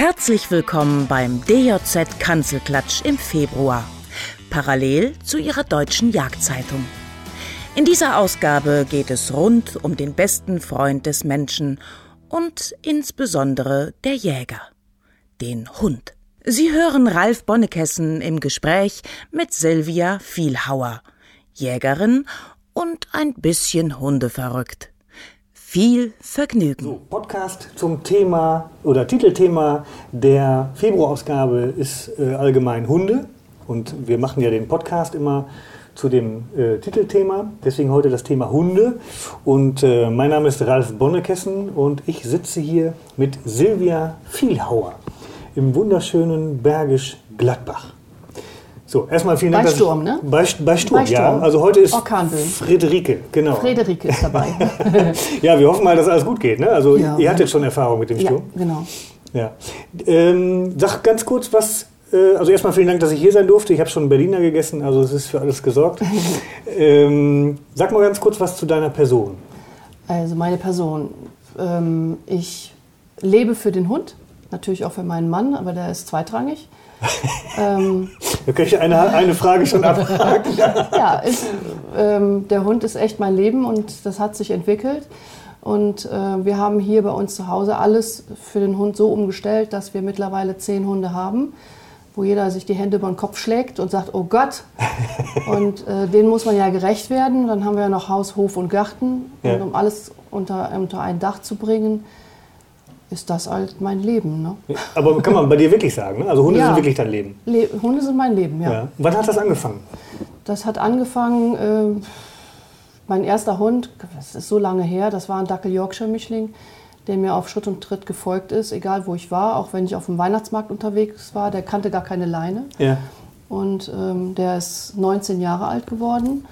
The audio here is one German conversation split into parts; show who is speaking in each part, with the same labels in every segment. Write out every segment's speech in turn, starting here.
Speaker 1: Herzlich willkommen beim DJZ Kanzelklatsch im Februar, parallel zu Ihrer deutschen Jagdzeitung. In dieser Ausgabe geht es rund um den besten Freund des Menschen und insbesondere der Jäger, den Hund. Sie hören Ralf Bonnekessen im Gespräch mit Silvia Vielhauer, Jägerin und ein bisschen hundeverrückt. Viel Vergnügen.
Speaker 2: So, Podcast zum Thema oder Titelthema der Februarausgabe ist äh, allgemein Hunde. Und wir machen ja den Podcast immer zu dem äh, Titelthema. Deswegen heute das Thema Hunde. Und äh, mein Name ist Ralf Bonnekessen und ich sitze hier mit Silvia Vielhauer im wunderschönen Bergisch Gladbach. So, erstmal vielen Dank.
Speaker 3: Bei Sturm,
Speaker 2: ne? Bei, bei, Sturm,
Speaker 3: bei Sturm,
Speaker 2: ja. Also heute ist
Speaker 3: Orkanböen.
Speaker 2: Friederike, genau.
Speaker 3: Friederike ist dabei.
Speaker 2: ja, wir hoffen mal, dass alles gut geht. Ne? Also
Speaker 3: Ja.
Speaker 2: ihr hattet schon Erfahrung mit dem
Speaker 3: ja,
Speaker 2: Sturm.
Speaker 3: genau.
Speaker 2: Ja. Ähm, sag ganz kurz was. Äh, also erstmal vielen Dank, dass ich hier sein durfte. Ich habe schon Berliner gegessen, also es ist für alles gesorgt. ähm, sag mal ganz kurz was zu deiner Person.
Speaker 3: Also meine Person. Ähm, ich lebe für den Hund, natürlich auch für meinen Mann, aber der ist zweitrangig. Ähm,
Speaker 2: Da kann ich eine, eine Frage schon abhaken.
Speaker 3: ja, ist, ähm, der Hund ist echt mein Leben und das hat sich entwickelt. Und äh, wir haben hier bei uns zu Hause alles für den Hund so umgestellt, dass wir mittlerweile zehn Hunde haben, wo jeder sich die Hände über den Kopf schlägt und sagt, oh Gott. Und äh, denen muss man ja gerecht werden. Dann haben wir ja noch Haus, Hof und Garten.
Speaker 2: Ja.
Speaker 3: Und um alles unter, unter ein Dach zu bringen, ist das halt mein Leben. Ne?
Speaker 2: Aber kann man bei dir wirklich sagen, ne? Also Hunde
Speaker 3: Ja.
Speaker 2: sind wirklich dein Leben.
Speaker 3: Le Hunde sind mein Leben, ja.
Speaker 2: Ja. Wann hat das angefangen?
Speaker 3: Das hat angefangen, äh, mein erster Hund, das ist so lange her, das war ein Dackel Yorkshire Mischling, der mir auf Schritt und Tritt gefolgt ist, egal wo ich war, auch wenn ich auf dem Weihnachtsmarkt unterwegs war, der kannte gar keine Leine.
Speaker 2: Ja.
Speaker 3: Und ähm, der ist 19 Jahre alt geworden.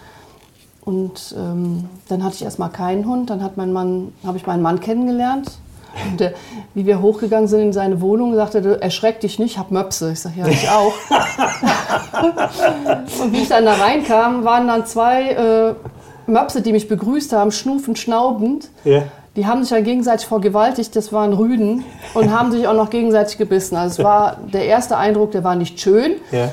Speaker 3: Und ähm, dann hatte ich erstmal keinen Hund. Dann hat mein Mann, habe ich meinen Mann kennengelernt. Und der, wie wir hochgegangen sind in seine Wohnung, sagte er, erschreck dich nicht, ich hab Möpse. Ich sage, ja, ich auch. und wie ich dann da reinkam, waren dann zwei äh, Möpse, die mich begrüßt haben, schnufend, schnaubend.
Speaker 2: Ja.
Speaker 3: Die haben sich ja gegenseitig vergewaltigt, das waren Rüden und haben sich auch noch gegenseitig gebissen. Also es war der erste Eindruck, der war nicht schön,
Speaker 2: Ja.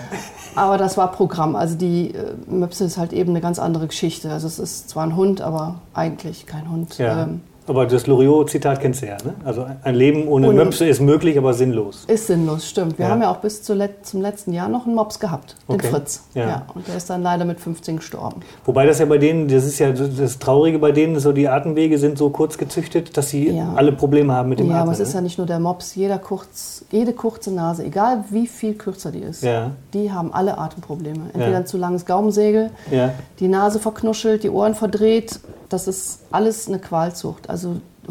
Speaker 3: aber das war Programm. Also die äh, Möpse ist halt eben eine ganz andere Geschichte. Also es ist zwar ein Hund, aber eigentlich kein Hund.
Speaker 2: ja.
Speaker 3: Ähm,
Speaker 2: Aber das Loriot-Zitat kennst du ja, ne? Also ein Leben ohne
Speaker 3: Ohne-
Speaker 2: Möpse ist möglich, aber sinnlos.
Speaker 3: ist sinnlos, stimmt. Wir
Speaker 2: Ja.
Speaker 3: haben ja auch bis zum letzten Jahr noch einen Mops gehabt, den
Speaker 2: Okay.
Speaker 3: Fritz.
Speaker 2: Ja.
Speaker 3: und der ist dann leider mit 15 gestorben.
Speaker 2: Wobei das ja bei denen, das ist ja das Traurige bei denen, so die Atemwege sind so kurz gezüchtet, dass sie
Speaker 3: Ja.
Speaker 2: alle Probleme haben mit dem
Speaker 3: Ja,
Speaker 2: Atmen.
Speaker 3: aber es ist ja
Speaker 2: ne?
Speaker 3: nicht nur der Mops. Jeder kurz, jede kurze Nase, egal wie viel kürzer die ist,
Speaker 2: Ja.
Speaker 3: die haben alle Atemprobleme. Entweder
Speaker 2: Ja.
Speaker 3: ein zu langes Gaumensegel,
Speaker 2: Ja.
Speaker 3: die Nase verknuschelt, die Ohren verdreht. Das ist alles eine Qualzucht. Also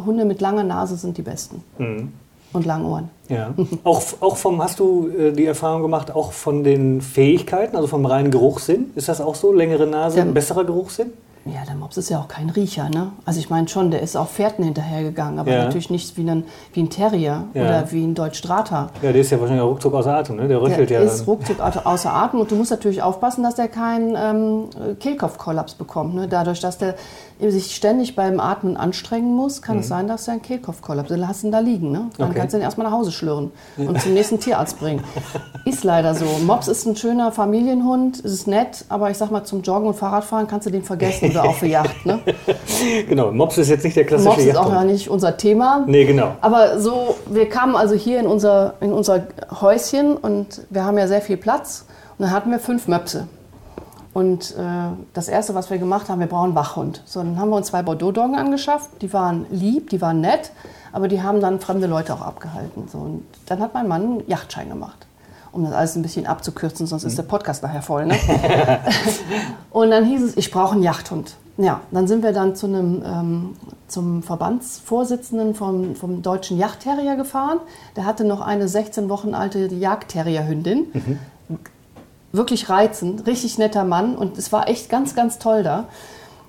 Speaker 3: Hunde mit langer Nase sind die besten.
Speaker 2: Mhm.
Speaker 3: Und langen Ohren.
Speaker 2: Ja. Auch, auch vom, hast du äh, die Erfahrung gemacht, auch von den Fähigkeiten, also vom reinen Geruchssinn? Ist das auch so? Längere Nase,
Speaker 3: Ja.
Speaker 2: besserer Geruchssinn?
Speaker 3: Ja, der Mops ist ja auch kein Riecher, ne? Also ich meine schon, der ist auch Pferden hinterhergegangen, aber
Speaker 2: Ja.
Speaker 3: natürlich nicht wie ein, wie ein Terrier
Speaker 2: Ja.
Speaker 3: oder wie ein Deutsch Strata.
Speaker 2: Ja, der ist ja wahrscheinlich auch ruckzuck außer Atem, ne? Der röchelt
Speaker 3: Der
Speaker 2: ja.
Speaker 3: ist ruckzuck au- außer Atem und du musst natürlich aufpassen, dass der keinen ähm, Kehlkopfkollaps bekommt. Ne? Dadurch, dass der sich ständig beim Atmen anstrengen muss, kann es sein, dass er einen Kehlkopfkollaps Dann hast du ihn da liegen. Ne? Dann
Speaker 2: Mhm. Okay.
Speaker 3: kannst du ihn erstmal nach Hause schlürren und zum nächsten Tierarzt bringen. Ist leider so. Mops ist ein schöner Familienhund, es ist nett, aber ich sag mal, zum Joggen und Fahrradfahren kannst du den vergessen oder auch für Yacht. Ne?
Speaker 2: genau, Mops ist jetzt nicht der klassische
Speaker 3: Mops ist auch ja nicht unser Thema.
Speaker 2: Nee, genau.
Speaker 3: Aber so, wir kamen also hier in unser, in unser Häuschen und wir haben ja sehr viel Platz. Und dann hatten wir fünf Möpse. Und äh, das Erste, was wir gemacht haben, wir brauchen einen Wachhund. So, dann haben wir uns zwei Bordeaux-Doggen angeschafft. Die waren lieb, die waren nett, aber die haben dann fremde Leute auch abgehalten. So, und dann hat mein Mann einen Yachtschein gemacht. Um das alles ein bisschen abzukürzen, sonst ist der Podcast nachher voll. Ne? Und dann hieß es, ich brauche einen Jagdhund. Ja, dann sind wir dann zu einem, ähm, zum Verbandsvorsitzenden vom, vom deutschen Jagdterrier gefahren. Der hatte noch eine 16 Wochen alte Jagdterrierhündin. Wirklich reizend, richtig netter Mann und es war echt ganz, ganz toll da.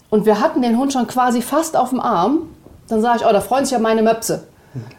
Speaker 3: Und wir hatten den Hund schon quasi fast auf dem Arm. Dann sage ich, oh, da freuen sich ja meine Möpse.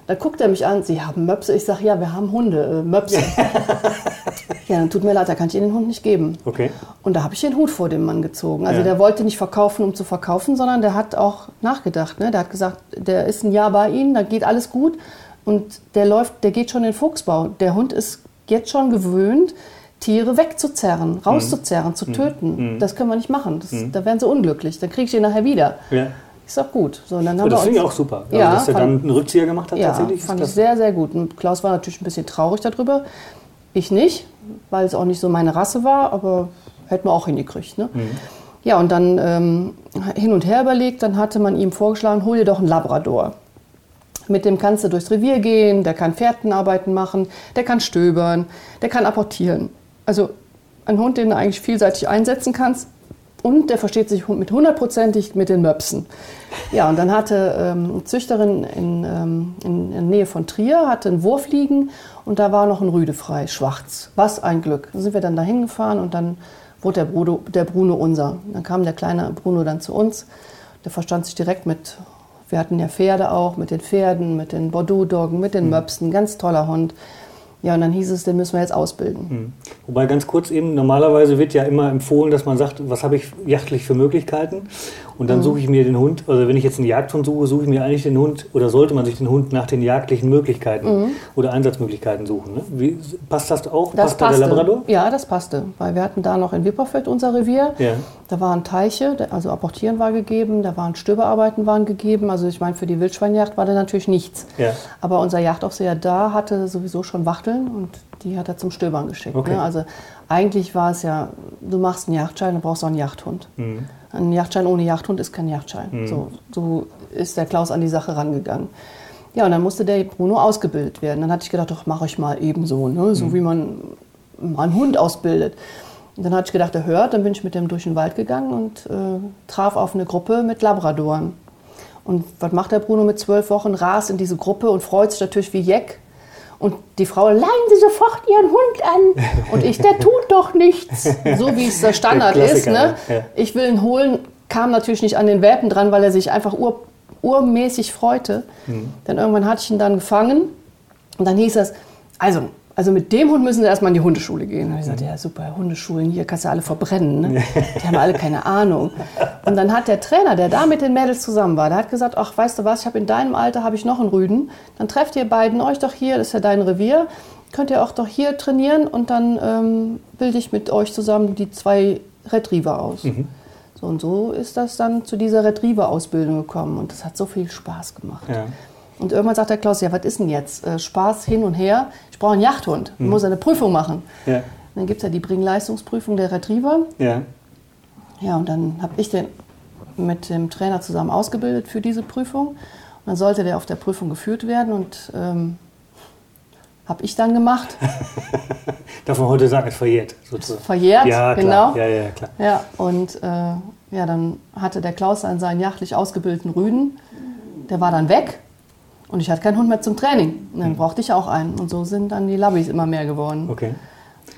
Speaker 3: Da guckt er mich an, Sie haben Möpse? Ich sage, ja, wir haben Hunde, äh, Möpse. ja, dann tut mir leid, da kann ich Ihnen den Hund nicht geben.
Speaker 2: Okay.
Speaker 3: Und da habe ich den Hut vor dem Mann gezogen. Also
Speaker 2: Ja.
Speaker 3: der wollte nicht verkaufen, um zu verkaufen, sondern der hat auch nachgedacht. Ne? Der hat gesagt, der ist ein Jahr bei Ihnen, da geht alles gut. Und der läuft, der geht schon in den Fuchsbau. Der Hund ist jetzt schon gewöhnt, Tiere wegzuzerren, rauszuzerren, zu töten. Das können wir nicht machen. Das, Da wären sie unglücklich. Dann kriege ich den nachher wieder.
Speaker 2: Ja.
Speaker 3: Ist doch gut. So, dann
Speaker 2: Oh,
Speaker 3: haben wir
Speaker 2: das finde ich auch super. Also,
Speaker 3: Ja,
Speaker 2: dass er dann einen Rückzieher gemacht hat
Speaker 3: ja,
Speaker 2: tatsächlich.
Speaker 3: fand ich sehr, sehr gut. Und Klaus war natürlich ein bisschen traurig darüber. Ich nicht, weil es auch nicht so meine Rasse war, aber hätten wir auch hingekriegt. Ne?
Speaker 2: Mhm.
Speaker 3: Ja, und dann ähm, hin und her überlegt, dann hatte man ihm vorgeschlagen, hol dir doch einen Labrador. Mit dem kannst du durchs Revier gehen, der kann Fährtenarbeiten machen, der kann stöbern, der kann apportieren. Also ein Hund, den du eigentlich vielseitig einsetzen kannst. Und der versteht sich mit hundertprozentig mit den Möpsen. Ja, und dann hatte ähm, eine Züchterin in, ähm, in der Nähe von Trier hatte einen Wurf liegen und da war noch ein Rüde frei, schwarz. Was ein Glück. Da sind wir dann da hingefahren und dann wurde der Bruno, der Bruno unser. Dann kam der kleine Bruno dann zu uns. Der verstand sich direkt mit, wir hatten ja Pferde auch, mit den Pferden, mit den Bordeaux-Doggen, mit den Möpsen. Ganz toller Hund. Ja, und dann hieß es, den müssen wir jetzt ausbilden.
Speaker 2: Wobei ganz kurz eben, normalerweise wird ja immer empfohlen, dass man sagt, was habe ich jachtlich für Möglichkeiten? Und
Speaker 3: Mhm.
Speaker 2: dann suche ich mir den Hund, also wenn ich jetzt einen Jagdhund suche, suche ich mir eigentlich den Hund oder sollte man sich den Hund nach den jagdlichen Möglichkeiten oder Einsatzmöglichkeiten suchen. Ne? Wie, passt das auch?
Speaker 3: Mhm. Das
Speaker 2: passt da der
Speaker 3: passte.
Speaker 2: Labrador?
Speaker 3: Ja, das passte. Weil wir hatten da noch in Wipperfeld unser Revier.
Speaker 2: Ja.
Speaker 3: Da waren Teiche, also Apportieren war gegeben, da waren Stöberarbeiten waren gegeben. Also ich meine, für die Wildschweinjagd war da natürlich nichts.
Speaker 2: Ja.
Speaker 3: Aber unser Jagdaufseher da hatte sowieso schon Wachteln und die hat er zum Stöbern geschickt.
Speaker 2: Okay.
Speaker 3: Ne? Also eigentlich war es ja, du machst einen Jagdschein, du brauchst auch einen Jagdhund.
Speaker 2: Mhm.
Speaker 3: Ein Jagdschein ohne Jagdhund ist kein Jagdschein. So, so ist der Klaus an die Sache rangegangen. Ja, und dann musste der Bruno ausgebildet werden. Dann hatte ich gedacht, doch, mache ich mal ebenso, ne? so wie man mal einen Hund ausbildet. Und dann hatte ich gedacht, er hört, dann bin ich mit dem durch den Wald gegangen und äh, traf auf eine Gruppe mit Labradoren. Und was macht der Bruno mit zwölf Wochen? Rast in diese Gruppe und freut sich natürlich wie Jeck. Und die Frau, leihen Sie sofort Ihren Hund an. Und ich, der tut doch nichts. So wie es der Standard
Speaker 2: Der
Speaker 3: ist. Ne?
Speaker 2: ja.
Speaker 3: Ich will ihn holen, kam natürlich nicht an den Welpen dran, weil er sich einfach ur, urmäßig freute.
Speaker 2: Mhm.
Speaker 3: Dann irgendwann hatte ich ihn dann gefangen. Und dann hieß es, also, also mit dem Hund müssen Sie erstmal in die Hundeschule gehen. Habe ich gesagt, ja super, Hundeschulen, hier kannst du alle verbrennen. Ne? Die haben alle keine Ahnung. Und dann hat der Trainer, der da mit den Mädels zusammen war, der hat gesagt, ach, weißt du was, ich habe in deinem Alter habe ich noch einen Rüden. Dann trefft ihr beiden euch doch hier, das ist ja dein Revier. Könnt ihr auch doch hier trainieren und dann ähm, bilde ich mit euch zusammen die zwei Retriever aus. So und so ist das dann zu dieser Retriever-Ausbildung gekommen und das hat so viel Spaß gemacht.
Speaker 2: Ja.
Speaker 3: Und irgendwann sagt der Klaus, ja, was ist denn jetzt? Äh, Spaß hin und her. Ich brauche einen Jagdhund. Ich muss eine Prüfung machen.
Speaker 2: Ja.
Speaker 3: Dann gibt es ja die Bringleistungsprüfung der Retriever.
Speaker 2: Ja.
Speaker 3: Ja, und dann habe ich den mit dem Trainer zusammen ausgebildet für diese Prüfung. Und dann sollte der auf der Prüfung geführt werden und ähm, habe ich dann gemacht.
Speaker 2: Darf man heute sagen, verjährt sozusagen.
Speaker 3: Verjährt,
Speaker 2: ja, klar.
Speaker 3: genau.
Speaker 2: Ja, ja, klar.
Speaker 3: Ja, und äh, ja, dann hatte der Klaus dann seinen jagdlich ausgebildeten Rüden. Der war dann weg und ich hatte keinen Hund mehr zum Training. Und dann brauchte ich auch einen. Und so sind dann die Labbys immer mehr geworden.
Speaker 2: Okay.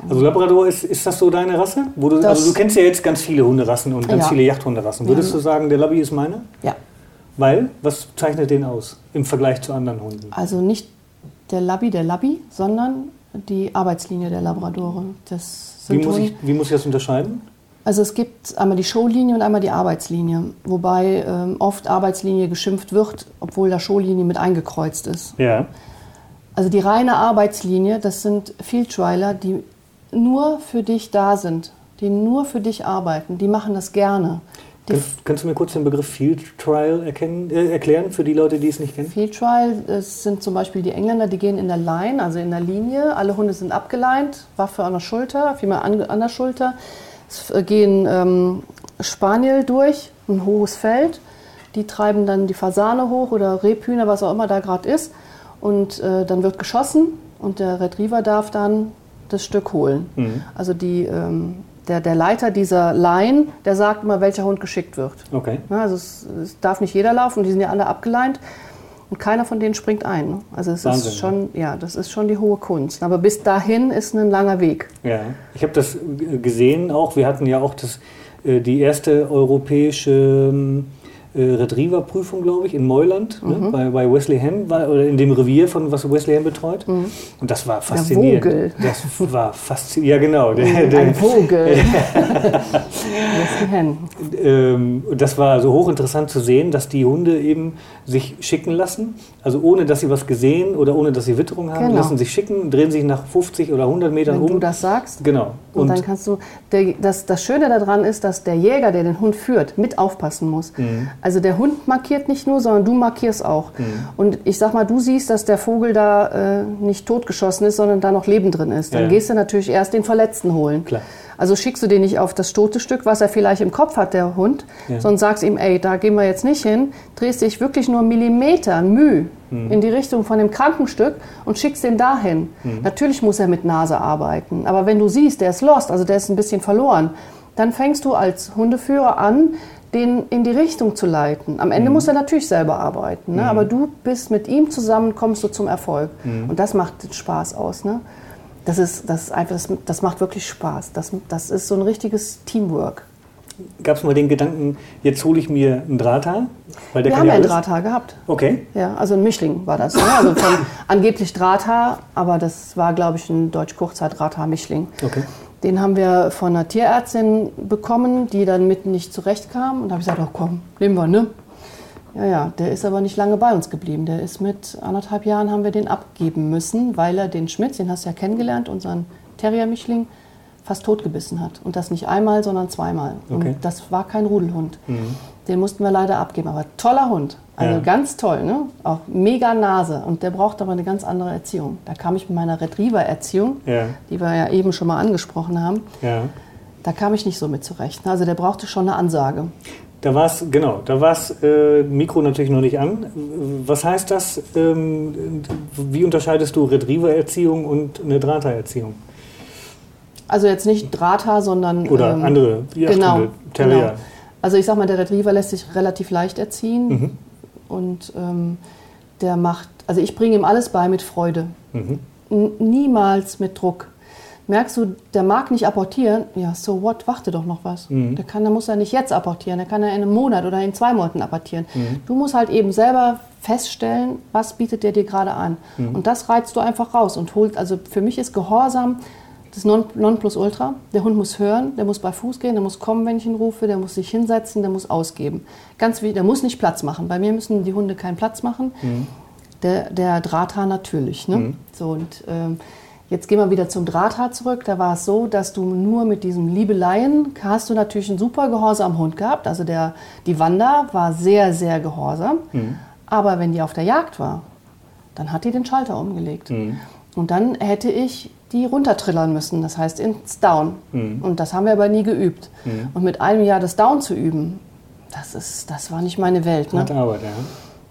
Speaker 2: Also Labrador, ist, ist das so deine Rasse? Wo du, also du kennst ja jetzt ganz viele Hunderassen und ganz
Speaker 3: Ja.
Speaker 2: viele Jagdhunderassen. Würdest du sagen, der Labby ist meine?
Speaker 3: Ja,
Speaker 2: Weil, was zeichnet den aus im Vergleich zu anderen Hunden?
Speaker 3: also nicht der Labby, der Labby, sondern die Arbeitslinie der Labradore. Das
Speaker 2: Wie muss, ich, wie muss ich das unterscheiden?
Speaker 3: Also es gibt einmal die Showlinie und einmal die Arbeitslinie, wobei ähm, oft Arbeitslinie geschimpft wird, obwohl da Showlinie mit eingekreuzt ist.
Speaker 2: Ja.
Speaker 3: Also die reine Arbeitslinie, das sind Fieldtrialer, die nur für dich da sind, die nur für dich arbeiten, die machen das gerne.
Speaker 2: Kannst, kannst du mir kurz den Begriff Field Trial erkennen, äh, erklären für die Leute, die es nicht kennen?
Speaker 3: Field Trial, das sind zum Beispiel die Engländer, die gehen in der Line, also in der Linie. Alle Hunde sind abgeleint, Waffe an der Schulter, vielmehr an, an der Schulter. Es gehen ähm, Spaniel durch, ein hohes Feld. Die treiben dann die Fasane hoch oder Rebhühner, was auch immer da gerade ist. Und äh, dann wird geschossen und der Retriever darf dann das Stück holen. Also die, ähm, der, der Leiter dieser Line, der sagt immer, welcher Hund geschickt wird.
Speaker 2: Okay.
Speaker 3: Ja, also es, es darf nicht jeder laufen, die sind ja alle abgeleint und keiner von denen springt ein. ne? Also es
Speaker 2: Wahnsinn,
Speaker 3: ist schon, ja, das ist schon die hohe Kunst. Aber bis dahin ist ein langer Weg.
Speaker 2: Ja, ich habe das äh, gesehen auch. Wir hatten ja auch das, äh, die erste europäische ähm, äh, Retriever-Prüfung, glaube ich, in Neuland, ne? bei, bei Wesley Ham, war, oder in dem Revier von was Wesley Ham betreut. Und das war faszinierend.
Speaker 3: Vogel.
Speaker 2: Das war faszinierend. Ja, genau. Der, der,
Speaker 3: Ein Vogel. Wesley Hen.
Speaker 2: ähm, und das war so hochinteressant zu sehen, dass die Hunde eben sich schicken lassen. Also ohne, dass sie was gesehen oder ohne, dass sie Witterung haben,
Speaker 3: Genau.
Speaker 2: lassen sich schicken, drehen sich nach 50 oder 100 Metern
Speaker 3: Wenn
Speaker 2: um.
Speaker 3: du das sagst,
Speaker 2: genau.
Speaker 3: Und, dann kannst du, der, das, das Schöne daran ist, dass der Jäger, der den Hund führt, mit aufpassen muss.
Speaker 2: Mhm.
Speaker 3: Also der Hund markiert nicht nur, sondern du markierst auch. Und ich sag mal, du siehst, dass der Vogel da äh, nicht totgeschossen ist, sondern da noch Leben drin ist. Dann
Speaker 2: Ja.
Speaker 3: gehst du natürlich erst den Verletzten holen.
Speaker 2: Klar.
Speaker 3: Also schickst du den nicht auf das tote Stück, was er vielleicht im Kopf hat, der Hund,
Speaker 2: Ja.
Speaker 3: sondern sagst ihm, ey, da gehen wir jetzt nicht hin, drehst dich wirklich nur Millimeter, Müh
Speaker 2: Mhm.
Speaker 3: in die Richtung von dem Krankenstück und schickst den dahin.
Speaker 2: Mhm.
Speaker 3: Natürlich muss er mit Nase arbeiten, aber wenn du siehst, der ist lost, also der ist ein bisschen verloren, dann fängst du als Hundeführer an, den in die Richtung zu leiten. Am
Speaker 2: Mhm.
Speaker 3: Ende muss er natürlich selber arbeiten, ne? aber du bist mit ihm zusammen, kommst du zum Erfolg.
Speaker 2: Mhm.
Speaker 3: Und das macht den Spaß aus. Ne? Das, ist, das, ist einfach, das, das macht wirklich Spaß. Das, das ist so ein richtiges Teamwork.
Speaker 2: Gab es mal den Gedanken, jetzt hole ich mir einen Drahthaar? Weil der
Speaker 3: Wir haben ja einen. Drahthaar gehabt.
Speaker 2: Okay.
Speaker 3: Ja, also ein Mischling war das. Ne? Also angeblich Drahthaar, aber das war, glaube ich, ein Deutsch-Kurzhaar-Drahthaar-Mischling.
Speaker 2: Okay.
Speaker 3: Den haben wir von einer Tierärztin bekommen, die dann mitten nicht zurechtkam. Und da habe ich gesagt, oh komm, nehmen wir, ne? Ja, ja, der ist aber nicht lange bei uns geblieben. Der ist mit anderthalb Jahren haben wir den abgeben müssen, weil er den Schmitz, den hast du ja kennengelernt, unseren Terrier-Mischling, fast totgebissen hat. Und das nicht einmal, sondern zweimal.
Speaker 2: Okay.
Speaker 3: Und das war kein Rudelhund. Den mussten wir leider abgeben. Aber toller Hund. Also
Speaker 2: Ja.
Speaker 3: ganz toll, ne? Auch mega Nase. Und der braucht aber eine ganz andere Erziehung. Da kam ich mit meiner Retriever-Erziehung,
Speaker 2: Ja.
Speaker 3: die wir ja eben schon mal angesprochen haben,
Speaker 2: Ja.
Speaker 3: da kam ich nicht so mit zurecht. Also der brauchte schon eine Ansage.
Speaker 2: Da war es, genau, da war es äh, Mikro natürlich noch nicht an. Was heißt das? Ähm, wie unterscheidest du Retriever-Erziehung und eine Drahthaar-Erziehung?
Speaker 3: Also jetzt nicht Drahthaar, sondern
Speaker 2: Oder
Speaker 3: ähm,
Speaker 2: andere
Speaker 3: genau,
Speaker 2: Jagdhunde, Terrier.
Speaker 3: genau. Also ich sag mal, der Retriever lässt sich relativ leicht erziehen
Speaker 2: Mhm.
Speaker 3: und ähm, der macht, also ich bringe ihm alles bei mit Freude.
Speaker 2: Mhm.
Speaker 3: Niemals mit Druck. Merkst du, der mag nicht apportieren, ja, so what, warte doch noch was.
Speaker 2: Mhm.
Speaker 3: Der, kann, der muss ja nicht jetzt apportieren, der kann ja in einem Monat oder in zwei Monaten apportieren.
Speaker 2: Mhm.
Speaker 3: Du musst halt eben selber feststellen, was bietet der dir gerade an.
Speaker 2: Mhm.
Speaker 3: Und das reizt du einfach raus und holt, also für mich ist Gehorsam das Non- Nonplusultra. Der Hund muss hören, der muss bei Fuß gehen, der muss kommen, wenn ich ihn rufe, der muss sich hinsetzen, der muss ausgeben. Ganz wie, der muss nicht Platz machen. Bei mir müssen die Hunde keinen Platz machen. Der, der Drahthaar natürlich. Ne? So, und ähm, jetzt gehen wir wieder zum Drahthaar zurück. Da war es so, dass du nur mit diesem Liebeleien hast du natürlich einen super gehorsamen Hund gehabt. Also der, die Wanda war sehr, sehr gehorsam. Aber wenn die auf der Jagd war, dann hat die den Schalter umgelegt. Und dann hätte ich die runtertrillern müssen, das heißt ins Down. Und das haben wir aber nie geübt. Und mit einem Jahr das Down zu üben, das, ist, das war nicht meine Welt. Ne?
Speaker 2: Harte Arbeit, ja.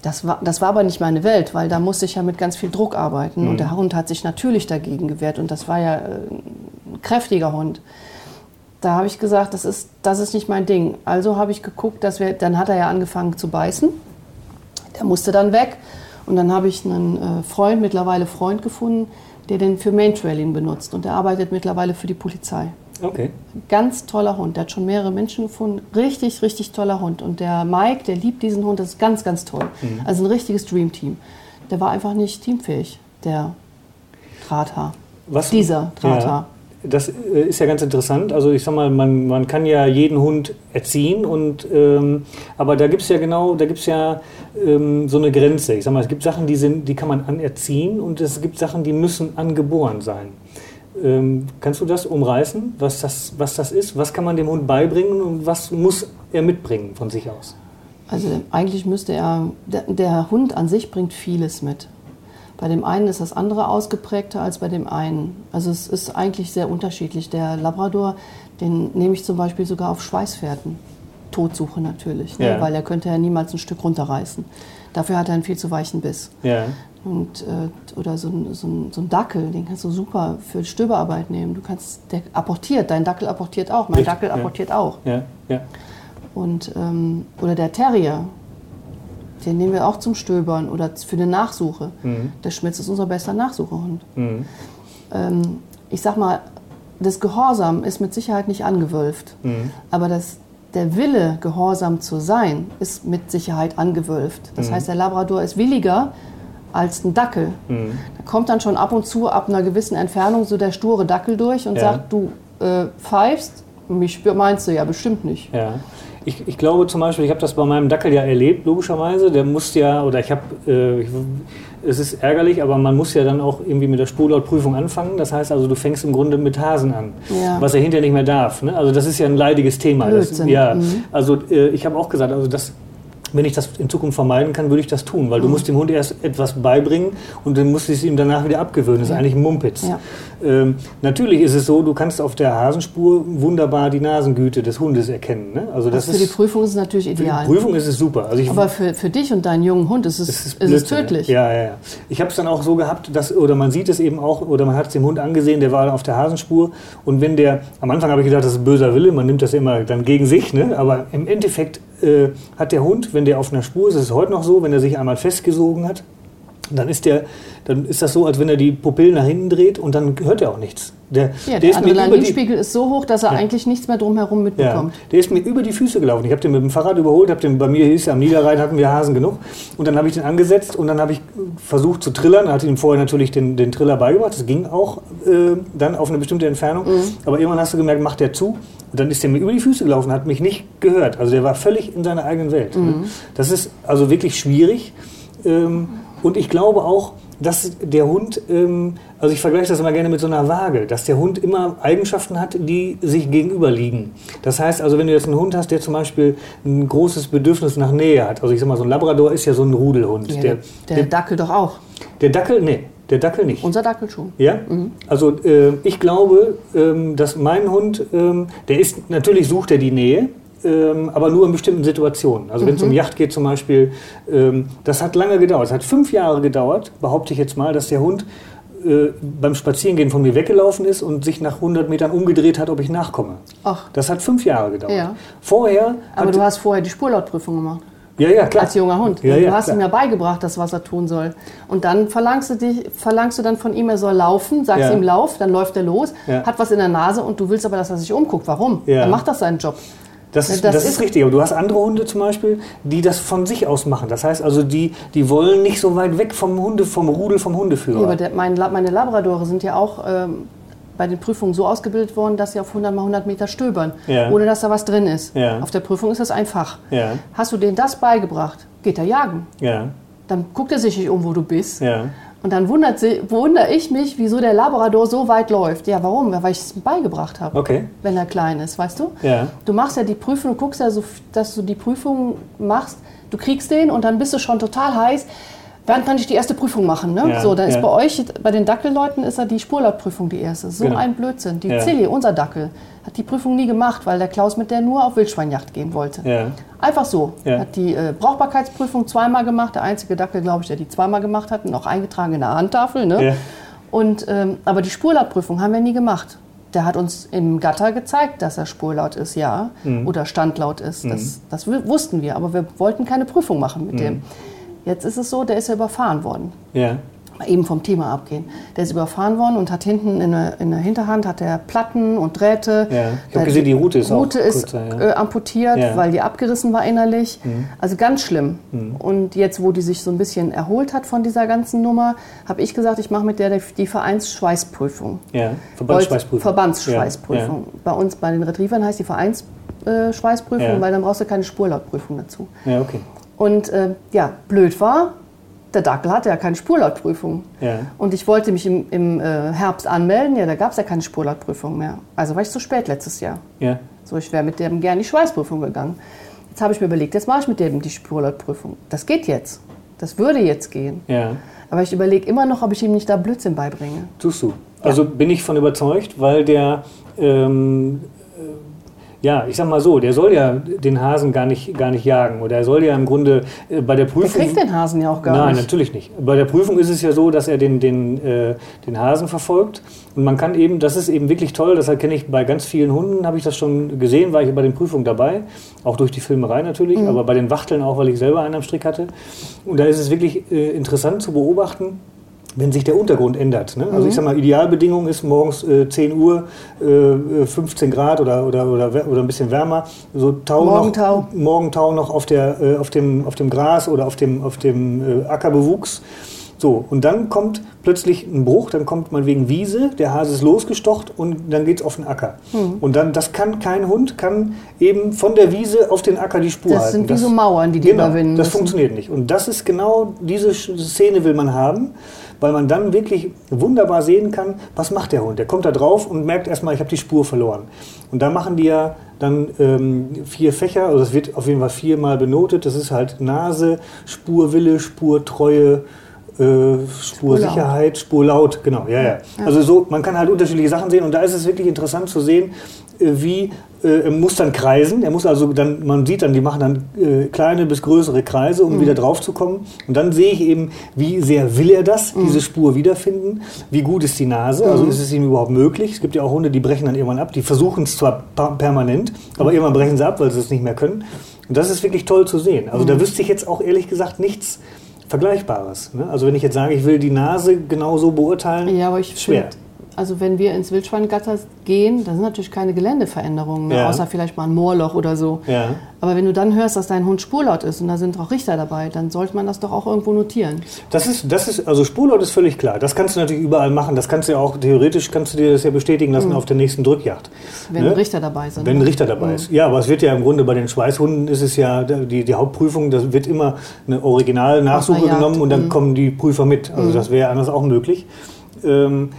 Speaker 3: Das war, das war aber nicht meine Welt, weil da musste ich ja mit ganz viel Druck arbeiten. Und der Hund hat sich natürlich dagegen gewehrt. Und das war ja äh, ein kräftiger Hund. Da habe ich gesagt, das ist, das ist nicht mein Ding. Also habe ich geguckt, dass wir, dann hat er ja angefangen zu beißen. Der musste dann weg. Und dann habe ich einen äh, Freund, mittlerweile Freund gefunden, der den für Maintrailing benutzt. Und der arbeitet mittlerweile für die Polizei.
Speaker 2: Okay.
Speaker 3: Ganz toller Hund. Der hat schon mehrere Menschen gefunden. Richtig, richtig toller Hund. Und der Mike, der liebt diesen Hund. Das ist ganz, ganz toll. Also ein richtiges Dreamteam. Der war einfach nicht teamfähig, der Drahthaar.
Speaker 2: Was,
Speaker 3: Dieser Drahthaar.
Speaker 2: Ja, das äh, ist ja ganz interessant. Also ich sag mal, man, man kann ja jeden Hund erziehen und ähm, aber da gibt es ja genau, da gibt es ja ähm, so eine Grenze. Ich sag mal, es gibt Sachen, die sind, die kann man anerziehen und es gibt Sachen, die müssen angeboren sein. Ähm, kannst du das umreißen, was das, was das ist? Was kann man dem Hund beibringen und was muss er mitbringen von sich aus?
Speaker 3: Also eigentlich müsste er, der, der Hund an sich bringt vieles mit. Bei dem einen ist das andere ausgeprägter als bei dem einen. Also es ist eigentlich sehr unterschiedlich. Der Labrador, den nehme ich zum Beispiel sogar auf Schweißfährten. Todsuche natürlich, ne?
Speaker 2: Ja.
Speaker 3: weil er könnte ja niemals ein Stück runterreißen. Dafür hat er einen viel zu weichen Biss.
Speaker 2: Ja.
Speaker 3: Und, äh, oder so ein, so, ein, so ein Dackel, den kannst du super für Stöberarbeit nehmen. Du kannst, der apportiert, dein Dackel apportiert auch, mein
Speaker 2: Richtig,
Speaker 3: Dackel apportiert auch.
Speaker 2: Ja, ja.
Speaker 3: Und, ähm, oder der Terrier, den nehmen wir auch zum Stöbern oder für eine Nachsuche. Der Schmitz ist unser bester Nachsuchehund.
Speaker 2: Mhm.
Speaker 3: Ähm, ich sag mal, das Gehorsam ist mit Sicherheit nicht angewölft.
Speaker 2: Mhm.
Speaker 3: Aber das, der Wille, gehorsam zu sein, ist mit Sicherheit angewölft. Das heißt, der Labrador ist williger als ein Dackel. Da kommt dann schon ab und zu ab einer gewissen Entfernung so der sture Dackel durch und
Speaker 2: Ja.
Speaker 3: sagt, du äh, pfeifst, mich meinst du ja bestimmt nicht.
Speaker 2: Ja. Ich, ich glaube zum Beispiel, ich habe das bei meinem Dackel ja erlebt, logischerweise. Der muss ja, oder ich habe, äh, es ist ärgerlich, aber man muss ja dann auch irgendwie mit der Spurlautprüfung anfangen. Das heißt also, du fängst im Grunde mit Hasen an,
Speaker 3: Ja.
Speaker 2: was er hinterher nicht mehr darf. Ne? Also das ist ja ein leidiges Thema. Das, ja,
Speaker 3: Mhm.
Speaker 2: also äh, ich habe auch gesagt, also das, wenn ich das in Zukunft vermeiden kann, würde ich das tun, weil du musst dem Hund erst etwas beibringen und dann musst du es ihm danach wieder abgewöhnen. Das ist eigentlich ein Mumpitz.
Speaker 3: Ja.
Speaker 2: Ähm, natürlich ist es so, du kannst auf der Hasenspur wunderbar die Nasengüte des Hundes erkennen. Ne? Also das
Speaker 3: für die
Speaker 2: ist,
Speaker 3: Prüfung ist es natürlich
Speaker 2: für die
Speaker 3: ideal.
Speaker 2: Prüfung ist es super. Also ich,
Speaker 3: Aber für, für dich und deinen jungen Hund ist es,
Speaker 2: es
Speaker 3: ist
Speaker 2: ist,
Speaker 3: es
Speaker 2: Blödsinn,
Speaker 3: tödlich.
Speaker 2: Ja, ja, ja. Ich habe es dann auch so gehabt, dass, oder man sieht es eben auch, oder man hat es dem Hund angesehen, der war auf der Hasenspur. Und wenn der, am Anfang habe ich gedacht, das ist böser Wille, man nimmt das immer dann gegen sich, ne? aber im Endeffekt äh, hat der Hund, wenn der auf einer Spur ist, das ist heute noch so, wenn er sich einmal festgesogen hat, dann ist, der, dann ist das so, als wenn er die Pupillen nach hinten dreht und dann hört er auch nichts. Der,
Speaker 3: Ja,
Speaker 2: der
Speaker 3: der Adrenalinspiegel ist so hoch, dass er eigentlich nichts mehr drumherum
Speaker 2: ja,
Speaker 3: mitbekommt.
Speaker 2: der ist mir über die Füße gelaufen. Ich habe den mit dem Fahrrad überholt, hab den, bei mir hieß es, am Niederrhein hatten wir Hasen genug. Und dann habe ich den angesetzt und dann habe ich versucht zu trillern. Hatte ihm vorher natürlich den, den Triller beigebracht. Das ging auch äh, dann auf eine bestimmte Entfernung.
Speaker 3: Mhm.
Speaker 2: Aber irgendwann hast du gemerkt, macht der zu. Und dann ist der mir über die Füße gelaufen, hat mich nicht gehört. Also der war völlig in seiner eigenen Welt.
Speaker 3: Mhm.
Speaker 2: Ne? Das ist also wirklich schwierig. Ähm, und ich glaube auch, dass der Hund, ähm, also ich vergleiche das immer gerne mit so einer Waage, dass der Hund immer Eigenschaften hat, die sich gegenüberliegen. Das heißt also, wenn du jetzt einen Hund hast, der zum Beispiel ein großes Bedürfnis nach Nähe hat, also ich sag mal, so ein Labrador ist ja so ein Rudelhund.
Speaker 3: Ja,
Speaker 2: der,
Speaker 3: der,
Speaker 2: der,
Speaker 3: Dackel doch auch.
Speaker 2: der Dackel, nee, der Dackel nicht.
Speaker 3: Unser Dackel schon.
Speaker 2: Ja, also äh, ich glaube, ähm, dass mein Hund, ähm, der ist, natürlich sucht er die Nähe, ähm, aber nur in bestimmten Situationen. Also wenn es um Yacht geht zum Beispiel, ähm, das hat lange gedauert. Es hat fünf Jahre gedauert, behaupte ich jetzt mal, dass der Hund äh, beim Spazierengehen von mir weggelaufen ist und sich nach 100 Metern umgedreht hat, ob ich nachkomme.
Speaker 3: Ach,
Speaker 2: Das hat fünf Jahre gedauert.
Speaker 3: Ja.
Speaker 2: Vorher
Speaker 3: aber du hast vorher die Spurlautprüfung gemacht.
Speaker 2: Ja, ja, klar.
Speaker 3: Als junger Hund.
Speaker 2: Ja,
Speaker 3: du
Speaker 2: ja,
Speaker 3: hast
Speaker 2: klar.
Speaker 3: ihm ja beigebracht, das, was er tun soll. Und dann verlangst du, dich, verlangst du dann von ihm, er soll laufen, sagst
Speaker 2: Ja.
Speaker 3: ihm Lauf, dann läuft er los, hat was in der Nase und du willst aber, dass er sich umguckt. Warum? Dann macht das seinen Job.
Speaker 2: Das, ist,
Speaker 3: Das
Speaker 2: das, ist, richtig, aber du hast andere Hunde zum Beispiel, die das von sich aus machen. Das heißt also, die, die wollen nicht so weit weg vom Hunde, vom Rudel, vom Hundeführer.
Speaker 3: Ja, aber der, mein, meine Labradore sind ja auch ähm, bei den Prüfungen so ausgebildet worden, dass sie auf 100 mal 100 Meter stöbern,
Speaker 2: Ja.
Speaker 3: ohne dass da was drin ist.
Speaker 2: Ja.
Speaker 3: Auf der Prüfung ist das einfach.
Speaker 2: Ja.
Speaker 3: Hast du denen das beigebracht, geht er jagen.
Speaker 2: ja,
Speaker 3: Dann guckt er sich nicht um, wo du bist. Und dann wundert sie, wundere ich mich, wieso der Labrador so weit läuft. Ja, warum? Weil ich es beigebracht habe,
Speaker 2: okay,
Speaker 3: wenn er klein ist, weißt du? Du machst ja die Prüfung, du guckst ja so, dass du die Prüfung machst, du kriegst den und dann bist du schon total heiß. Wann kann ich die erste Prüfung machen? Ne?
Speaker 2: Ja,
Speaker 3: so, dann
Speaker 2: ja.
Speaker 3: ist bei euch, bei den Dackelleuten, ist ja die Spurlautprüfung die erste. So
Speaker 2: Genau.
Speaker 3: ein Blödsinn. Die
Speaker 2: Ja.
Speaker 3: Zilli, unser Dackel, hat die Prüfung nie gemacht, weil der Klaus mit der nur auf Wildschweinjagd gehen wollte.
Speaker 2: ja,
Speaker 3: Einfach so. Hat die äh, Brauchbarkeitsprüfung zweimal gemacht. Der einzige Dackel, glaube ich, der die zweimal gemacht hat, und auch eingetragen in der Handtafel. Ne? Und, ähm, aber die Spurlautprüfung haben wir nie gemacht. Der hat uns im Gatter gezeigt, dass er spurlaut ist, ja,
Speaker 2: Mhm.
Speaker 3: oder standlaut ist. Das, das wu- wussten wir, aber wir wollten keine Prüfung machen
Speaker 2: Mhm.
Speaker 3: mit dem. Jetzt ist es so, der ist ja überfahren worden.
Speaker 2: ja,
Speaker 3: Mal eben vom Thema abgehen. Der ist überfahren worden und hat hinten in der, in der Hinterhand hat er Platten und Drähte.
Speaker 2: Ja, ich hab
Speaker 3: Äh,
Speaker 2: gesehen, die Rute ist auch
Speaker 3: Rute ist
Speaker 2: kürzer, ja.
Speaker 3: äh, amputiert,
Speaker 2: Ja. Mhm.
Speaker 3: weil die abgerissen war innerlich. Also ganz schlimm. Und jetzt, wo die sich so ein bisschen erholt hat von dieser ganzen Nummer, habe ich gesagt, ich mache mit der die Vereinsschweißprüfung.
Speaker 2: ja, Verbandsschweißprüfung.
Speaker 3: Verbandsschweißprüfung. Bei uns bei den Retrievern heißt die Vereinsschweißprüfung,
Speaker 2: Ja.
Speaker 3: weil dann brauchst du keine Spurlautprüfung dazu.
Speaker 2: Ja, ja okay.
Speaker 3: Und äh, ja, blöd war, der Dackel hatte ja keine Spurlautprüfung.
Speaker 2: Ja.
Speaker 3: Und ich wollte mich im, im äh, Herbst anmelden, ja, da gab es ja keine Spurlautprüfung mehr. Also war ich zu spät letztes Jahr.
Speaker 2: Ja,
Speaker 3: So, ich wäre mit dem gerne die Schweißprüfung gegangen. Jetzt habe ich mir überlegt, jetzt mache ich mit dem die Spurlautprüfung. Das geht jetzt. Das würde jetzt gehen.
Speaker 2: ja,
Speaker 3: Aber ich überlege immer noch, ob ich ihm nicht da Blödsinn beibringe.
Speaker 2: tust du. Also bin ich von überzeugt, weil der, ähm, äh, ja, ich sag mal so, der soll ja den Hasen gar nicht, gar nicht jagen. Oder er soll ja im Grunde äh, bei der
Speaker 3: Der
Speaker 2: Prüfung...
Speaker 3: kriegt den Hasen ja auch gar
Speaker 2: Nein,
Speaker 3: nicht.
Speaker 2: natürlich nicht. Bei der Prüfung ist es ja so, dass er den, den, äh, den Hasen verfolgt. Und man kann eben, das ist eben wirklich toll, das kenne ich bei ganz vielen Hunden, habe ich das schon gesehen, war ich bei den Prüfungen dabei. Auch durch die Filmerei natürlich, aber bei den Wachteln auch, weil ich selber einen am Strick hatte. Und da ist es wirklich äh, interessant zu beobachten, wenn sich der Untergrund ändert. Ne? Also ich sag mal, Idealbedingung ist morgens äh, 10 Uhr, äh, 15 Grad oder, oder, oder, oder ein bisschen wärmer. So Tau
Speaker 3: Morgentau.
Speaker 2: Noch, Morgentau noch auf, der, äh, auf, dem, auf dem Gras oder auf dem, auf dem äh, Ackerbewuchs. So, und dann kommt plötzlich ein Bruch, dann kommt man wegen Wiese, der Hase ist losgestocht und dann geht's auf den Acker.
Speaker 3: Hm.
Speaker 2: Und dann, das kann kein Hund, kann eben von der Wiese auf den Acker die Spur
Speaker 3: Das
Speaker 2: halten.
Speaker 3: sind wie so Mauern, die die
Speaker 2: genau,
Speaker 3: überwinden
Speaker 2: Das
Speaker 3: müssen.
Speaker 2: funktioniert nicht. Und das ist genau diese Szene will man haben, weil man dann wirklich wunderbar sehen kann, was macht der Hund. Der kommt da drauf und merkt erstmal, ich habe die Spur verloren. Und da machen die ja dann ähm, vier Fächer, also es wird auf jeden Fall viermal benotet. Das ist halt Nase, Spurwille, Spurtreue, äh, Spursicherheit, Spurlaut, genau, ja, ja. Also so, man kann halt unterschiedliche Sachen sehen und da ist es wirklich interessant zu sehen, äh, wie äh, er muss dann kreisen. Er muss also dann, man sieht dann, die machen dann äh, kleine bis größere Kreise, um wieder drauf zu kommen. Und dann sehe ich eben, wie sehr will er das, diese Spur wiederfinden. Wie gut ist die Nase? Also ist es ihm überhaupt möglich? Es gibt ja auch Hunde, die brechen dann irgendwann ab. Die versuchen es zwar permanent, aber irgendwann brechen sie ab, weil sie es nicht mehr können. Und das ist wirklich toll zu sehen. Also da wüsste ich jetzt auch ehrlich gesagt nichts Vergleichbares. Ne? Also wenn ich jetzt sage, ich will die Nase genau so beurteilen,
Speaker 3: Ja, aber ich
Speaker 2: schwer.
Speaker 3: finde, also wenn wir ins Wildschweingatter gehen, da sind natürlich keine Geländeveränderungen, mehr,
Speaker 2: Ja.
Speaker 3: außer vielleicht mal ein Moorloch oder so.
Speaker 2: Ja.
Speaker 3: Aber wenn du dann hörst, dass dein Hund spurlaut ist und da sind auch Richter dabei, dann sollte man das doch auch irgendwo notieren.
Speaker 2: Das ist, das ist, also Spurlaut ist völlig klar. Das kannst du natürlich überall machen. Das kannst du ja auch, theoretisch kannst du dir das ja bestätigen lassen auf der nächsten Drückjagd.
Speaker 3: Wenn
Speaker 2: Ne?
Speaker 3: Richter dabei sind.
Speaker 2: Wenn ein? Richter dabei ist. Ja, aber es wird ja im Grunde bei den Schweißhunden ist es ja die, die Hauptprüfung, da wird immer eine Original-Nachsuche genommen und dann
Speaker 3: mhm.
Speaker 2: kommen die Prüfer mit. Also das wäre anders auch möglich. Ähm,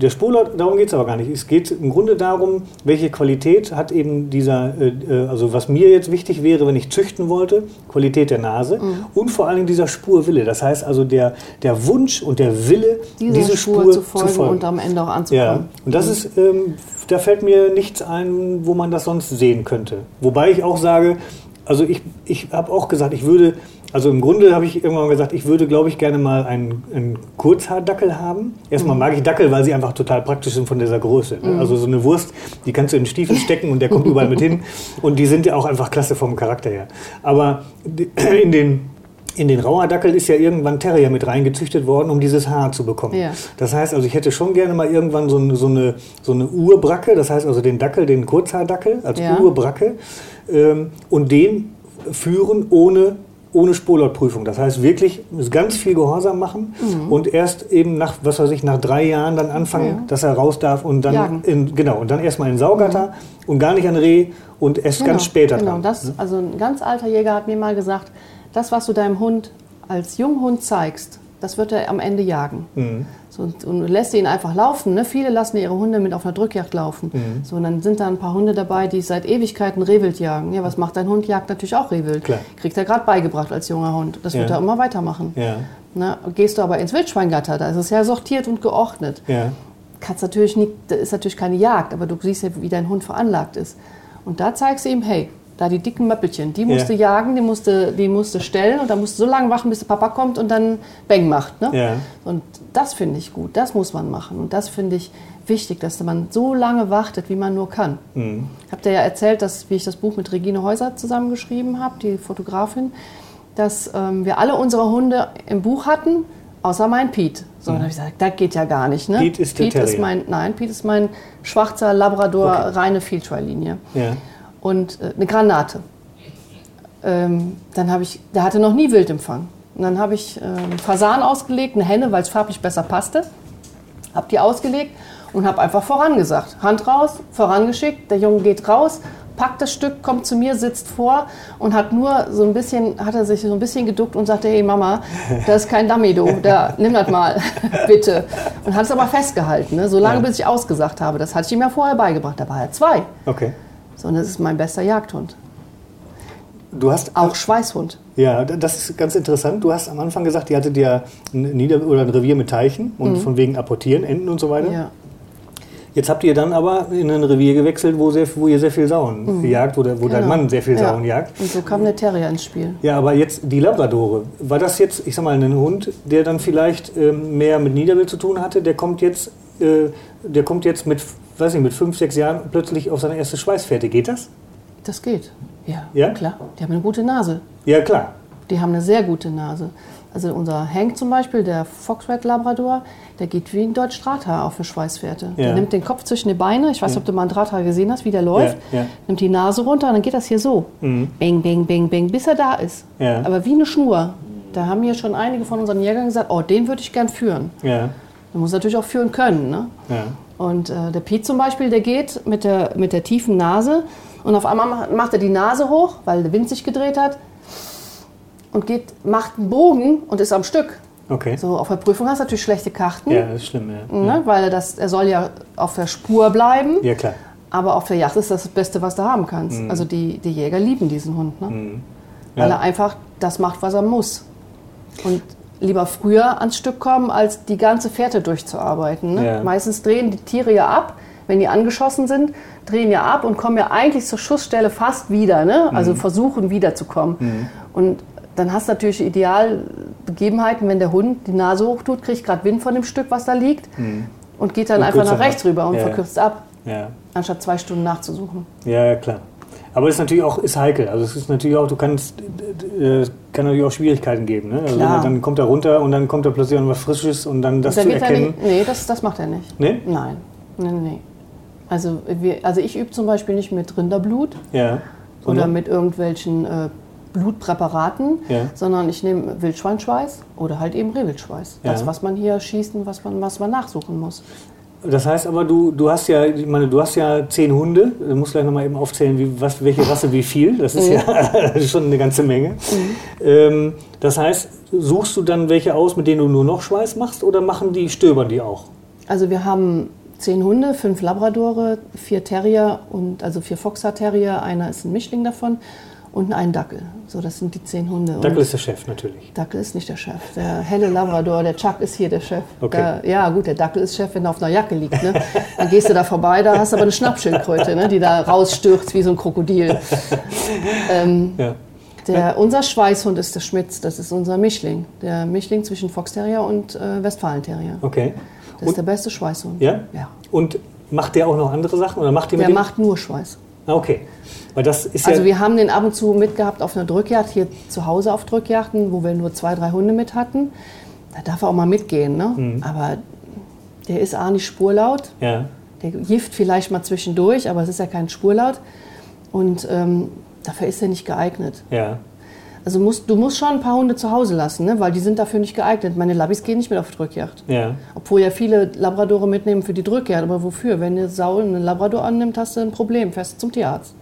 Speaker 2: der Spurlaut, darum geht es aber gar nicht. Es geht im Grunde darum, welche Qualität hat eben dieser, äh, äh, also was mir jetzt wichtig wäre, wenn ich züchten wollte, Qualität der Nase
Speaker 3: Mhm.
Speaker 2: und vor allem dieser Spurwille. Das heißt also der, der Wunsch und der Wille,
Speaker 3: dieser
Speaker 2: diese
Speaker 3: Spur,
Speaker 2: Spur
Speaker 3: zu, folgen und am Ende auch
Speaker 2: ja,
Speaker 3: anzukommen.
Speaker 2: und das ist, ähm, da fällt mir nichts ein, wo man das sonst sehen könnte. Wobei ich auch sage, also ich, ich habe auch gesagt, ich würde, also im Grunde habe ich irgendwann mal gesagt, ich würde, glaube ich, gerne mal einen, einen Kurzhaardackel haben. Erstmal mag ich Dackel, weil sie einfach total praktisch sind von dieser Größe. Ne? Also so eine Wurst, die kannst du in den Stiefel stecken und der kommt überall mit hin. Und die sind ja auch einfach klasse vom Charakter her. Aber in den in den Rauerdackel ist ja irgendwann Terrier mit reingezüchtet worden, um dieses Haar zu bekommen.
Speaker 3: Ja.
Speaker 2: Das heißt, also ich hätte schon gerne mal irgendwann so eine, so eine, so eine Urbracke, das heißt also den Dackel, den Kurzhaardackel als
Speaker 3: Ja.
Speaker 2: Urbracke ähm, und den führen ohne, ohne Spurlautprüfung. Das heißt wirklich ganz viel Gehorsam machen und erst eben nach, was weiß ich, nach drei Jahren dann anfangen,
Speaker 3: Mhm. Ja.
Speaker 2: dass er raus darf und dann, in, genau, und dann erstmal in Saugatter und gar nicht an Reh und erst ganz später
Speaker 3: Genau,
Speaker 2: dran.
Speaker 3: das, also ein ganz alter Jäger hat mir mal gesagt, das, was du deinem Hund als Junghund zeigst, das wird er am Ende jagen.
Speaker 2: Mhm.
Speaker 3: Und, und lässt ihn einfach laufen. Ne? Viele lassen ihre Hunde mit auf einer Drückjagd laufen.
Speaker 2: Mhm.
Speaker 3: So, und dann sind da ein paar Hunde dabei, die seit Ewigkeiten Rehwild jagen. Ja, was macht dein Hund? Jagt natürlich auch Rehwild.
Speaker 2: Klar.
Speaker 3: Kriegt er gerade beigebracht als junger Hund. Das wird
Speaker 2: Ja.
Speaker 3: er immer weitermachen.
Speaker 2: Ja,
Speaker 3: Ne? Gehst du aber ins Wildschweingatter, da ist es ja sortiert und geordnet.
Speaker 2: ja.
Speaker 3: Kannst natürlich nicht, das ist natürlich keine Jagd, aber du siehst ja, wie dein Hund veranlagt ist. Und da zeigst du ihm, hey, da die dicken Möppelchen, die musst
Speaker 2: Ja.
Speaker 3: jagen, die musst du, die musst du stellen und dann musst du so lange wachen, bis der Papa kommt und dann Bang macht. Ne?
Speaker 2: Ja.
Speaker 3: Und das finde ich gut, das muss man machen. Und das finde ich wichtig, dass man so lange wartet, wie man nur kann.
Speaker 2: Mhm.
Speaker 3: Ich habe dir ja erzählt, dass, wie ich das Buch mit Regine Häuser zusammengeschrieben habe, die Fotografin, dass ähm, wir alle unsere Hunde im Buch hatten, außer mein Pete. So, dann habe ich gesagt, das geht ja gar nicht. Ne?
Speaker 2: Mhm. Pete ist der Terrier.
Speaker 3: mein, nein, Pete ist mein schwarzer Labrador,
Speaker 2: Okay.
Speaker 3: reine Fieldtry-Linie.
Speaker 2: ja.
Speaker 3: Und äh, eine Granate. Ähm, dann habe ich, der hatte noch nie Wildempfang. Und dann habe ich ähm, Fasan ausgelegt, eine Henne, weil es farblich besser passte. Habe die ausgelegt und habe einfach vorangesagt. Hand raus, vorangeschickt. Der Junge geht raus, packt das Stück, kommt zu mir, sitzt vor und hat nur so ein bisschen, hat er sich so ein bisschen geduckt und sagte, hey Mama, das ist kein Dummy, du, da, nimm das mal, bitte. Und hat es aber festgehalten, ne? so lange,
Speaker 2: Ja.
Speaker 3: bis ich ausgesagt habe. Das hatte ich ihm ja vorher beigebracht. Da war er zwei.
Speaker 2: Okay.
Speaker 3: So, und das ist mein bester Jagdhund.
Speaker 2: Du hast
Speaker 3: Auch Schweißhund.
Speaker 2: Ja, das ist ganz interessant. Du hast am Anfang gesagt, ihr hattet ja ein, Nieder oder ein Revier mit Teichen und von wegen Apportieren, Enten und so weiter.
Speaker 3: Mhm. Ja.
Speaker 2: Jetzt habt ihr dann aber in ein Revier gewechselt, wo, sehr, wo ihr sehr viel Sauen jagt oder wo dein
Speaker 3: Genau.
Speaker 2: Mann sehr viel
Speaker 3: Ja.
Speaker 2: Sauen jagt.
Speaker 3: Und so kam der Terrier ins Spiel.
Speaker 2: Ja, aber jetzt die Labradore. War das jetzt, ich sag mal, ein Hund, der dann vielleicht ähm, mehr mit Niederwild zu tun hatte? Der kommt jetzt, äh, der kommt jetzt mit, weiß nicht, mit fünf, sechs Jahren plötzlich auf seine erste Schweißfährte. Geht das?
Speaker 3: Das geht. Ja,
Speaker 2: Ja?
Speaker 3: klar. Die haben eine gute Nase.
Speaker 2: Ja, klar.
Speaker 3: Die haben eine sehr gute Nase. Also unser Hank zum Beispiel, der Fox Red Labrador, der geht wie ein Deutsch Drahthaar auf eine Schweißfährte.
Speaker 2: Ja.
Speaker 3: Der nimmt den Kopf zwischen die Beine, ich weiß nicht, ob du mal einen Drahthaar gesehen hast, wie der läuft,
Speaker 2: Ja, ja.
Speaker 3: nimmt die Nase runter und dann geht das hier so. Bing, bing, bing, bing, bis er da ist.
Speaker 2: Ja.
Speaker 3: Aber wie eine Schnur. Da haben hier schon einige von unseren Jägern gesagt, oh, den würde ich gern führen.
Speaker 2: Ja,
Speaker 3: Man muss natürlich auch führen können. Ne?
Speaker 2: ja.
Speaker 3: Und äh, der Piet zum Beispiel, der geht mit der, mit der tiefen Nase und auf einmal macht, er die Nase hoch, weil der Wind sich gedreht hat und geht, macht einen Bogen und ist am Stück.
Speaker 2: Okay.
Speaker 3: So, auf der Prüfung hast du natürlich schlechte Karten,
Speaker 2: Ja, das ist schlimm, ja.
Speaker 3: ne? weil er, das, er soll ja auf der Spur bleiben,
Speaker 2: Ja, klar.
Speaker 3: aber auf der Yacht ist das das Beste, was du haben kannst. Also die, die Jäger lieben diesen Hund, ne?
Speaker 2: Mhm. Ja.
Speaker 3: weil er einfach das macht, was er muss. Und lieber früher ans Stück kommen, als die ganze Fährte durchzuarbeiten. Ne?
Speaker 2: Ja.
Speaker 3: Meistens drehen die Tiere ja ab, wenn die angeschossen sind, drehen ja ab und kommen ja eigentlich zur Schussstelle fast wieder. Ne?
Speaker 2: Mhm.
Speaker 3: Also versuchen wiederzukommen. Und dann hast du natürlich Idealbegebenheiten, wenn der Hund die Nase hochtut, kriegt gerade Wind von dem Stück, was da liegt und geht dann
Speaker 2: Mhm. Und
Speaker 3: einfach nach rechts
Speaker 2: ab.
Speaker 3: rüber und
Speaker 2: Ja.
Speaker 3: verkürzt ab,
Speaker 2: Ja.
Speaker 3: anstatt zwei Stunden nachzusuchen.
Speaker 2: Ja, klar. Aber es ist natürlich auch ist heikel. Also es ist natürlich auch, du kannst, äh, kann natürlich auch Schwierigkeiten geben. Ne? Also
Speaker 3: Klar.
Speaker 2: dann kommt er runter und dann kommt da plötzlich was Frisches und dann das
Speaker 3: Da
Speaker 2: zu
Speaker 3: wird er
Speaker 2: erkennen.
Speaker 3: nicht, nee, das, das macht er nicht.
Speaker 2: Nee?
Speaker 3: Nein, nee, nee, nee. Also, wir, also ich übe zum Beispiel nicht mit Rinderblut
Speaker 2: Ja.
Speaker 3: oder mit irgendwelchen äh, Blutpräparaten,
Speaker 2: Ja.
Speaker 3: sondern ich nehme Wildschweinschweiß oder halt eben Rehwildschweiß. Das,
Speaker 2: Ja.
Speaker 3: was man hier schießt und was man, was man nachsuchen muss.
Speaker 2: Das heißt aber, du, du hast ja, ich meine, du hast ja zehn Hunde. Du musst gleich nochmal eben aufzählen, wie, was, welche Rasse wie viel. Das ist ja schon eine ganze Menge. Ähm, das heißt, suchst du dann welche aus, mit denen du nur noch Schweiß machst oder machen die, stöbern die auch?
Speaker 3: Also wir haben zehn Hunde, fünf Labradore, vier Terrier und also vier Foxer Terrier, einer ist ein Mischling davon und einen Dackel. So, das sind die zehn Hunde. Und
Speaker 2: Dackel ist der Chef natürlich.
Speaker 3: Dackel ist nicht der Chef. Der helle Labrador, der Chuck ist hier der Chef.
Speaker 2: Okay.
Speaker 3: Der, ja, gut, der Dackel ist Chef, wenn er auf einer Jacke liegt. Ne? Dann gehst du da vorbei, da hast du aber eine Schnappschildkröte, ne? die da rausstürzt wie so ein Krokodil. Ähm,
Speaker 2: Ja.
Speaker 3: der, unser Schweißhund ist der Schmitz, das ist unser Mischling. Der Mischling zwischen Fox Terrier und äh, Westfalen-Terrier.
Speaker 2: Okay.
Speaker 3: Das ist der beste Schweißhund.
Speaker 2: Ja?
Speaker 3: Ja.
Speaker 2: Und macht der auch noch andere Sachen oder macht
Speaker 3: Der
Speaker 2: dem?
Speaker 3: macht nur Schweiß.
Speaker 2: Okay. Weil das ist
Speaker 3: Also
Speaker 2: ja.
Speaker 3: wir haben den ab und zu mitgehabt auf einer Drückjagd, hier zu Hause auf Drückjachten, wo wir nur zwei, drei Hunde mit hatten. Da darf er auch mal mitgehen, ne?
Speaker 2: Mhm.
Speaker 3: Aber der ist A nicht spurlaut,
Speaker 2: ja.
Speaker 3: der gift vielleicht mal zwischendurch, aber es ist ja kein Spurlaut. Und ähm, dafür ist er nicht geeignet.
Speaker 2: Ja.
Speaker 3: Also musst, du musst schon ein paar Hunde zu Hause lassen, ne? weil die sind dafür nicht geeignet. Meine Labis gehen nicht mit auf Drückjagd.
Speaker 2: Ja.
Speaker 3: Obwohl ja viele Labradore mitnehmen für die Drückjagd. Aber wofür? Wenn eine Sau einen Labrador annimmt, hast du ein Problem. Fährst zum Tierarzt.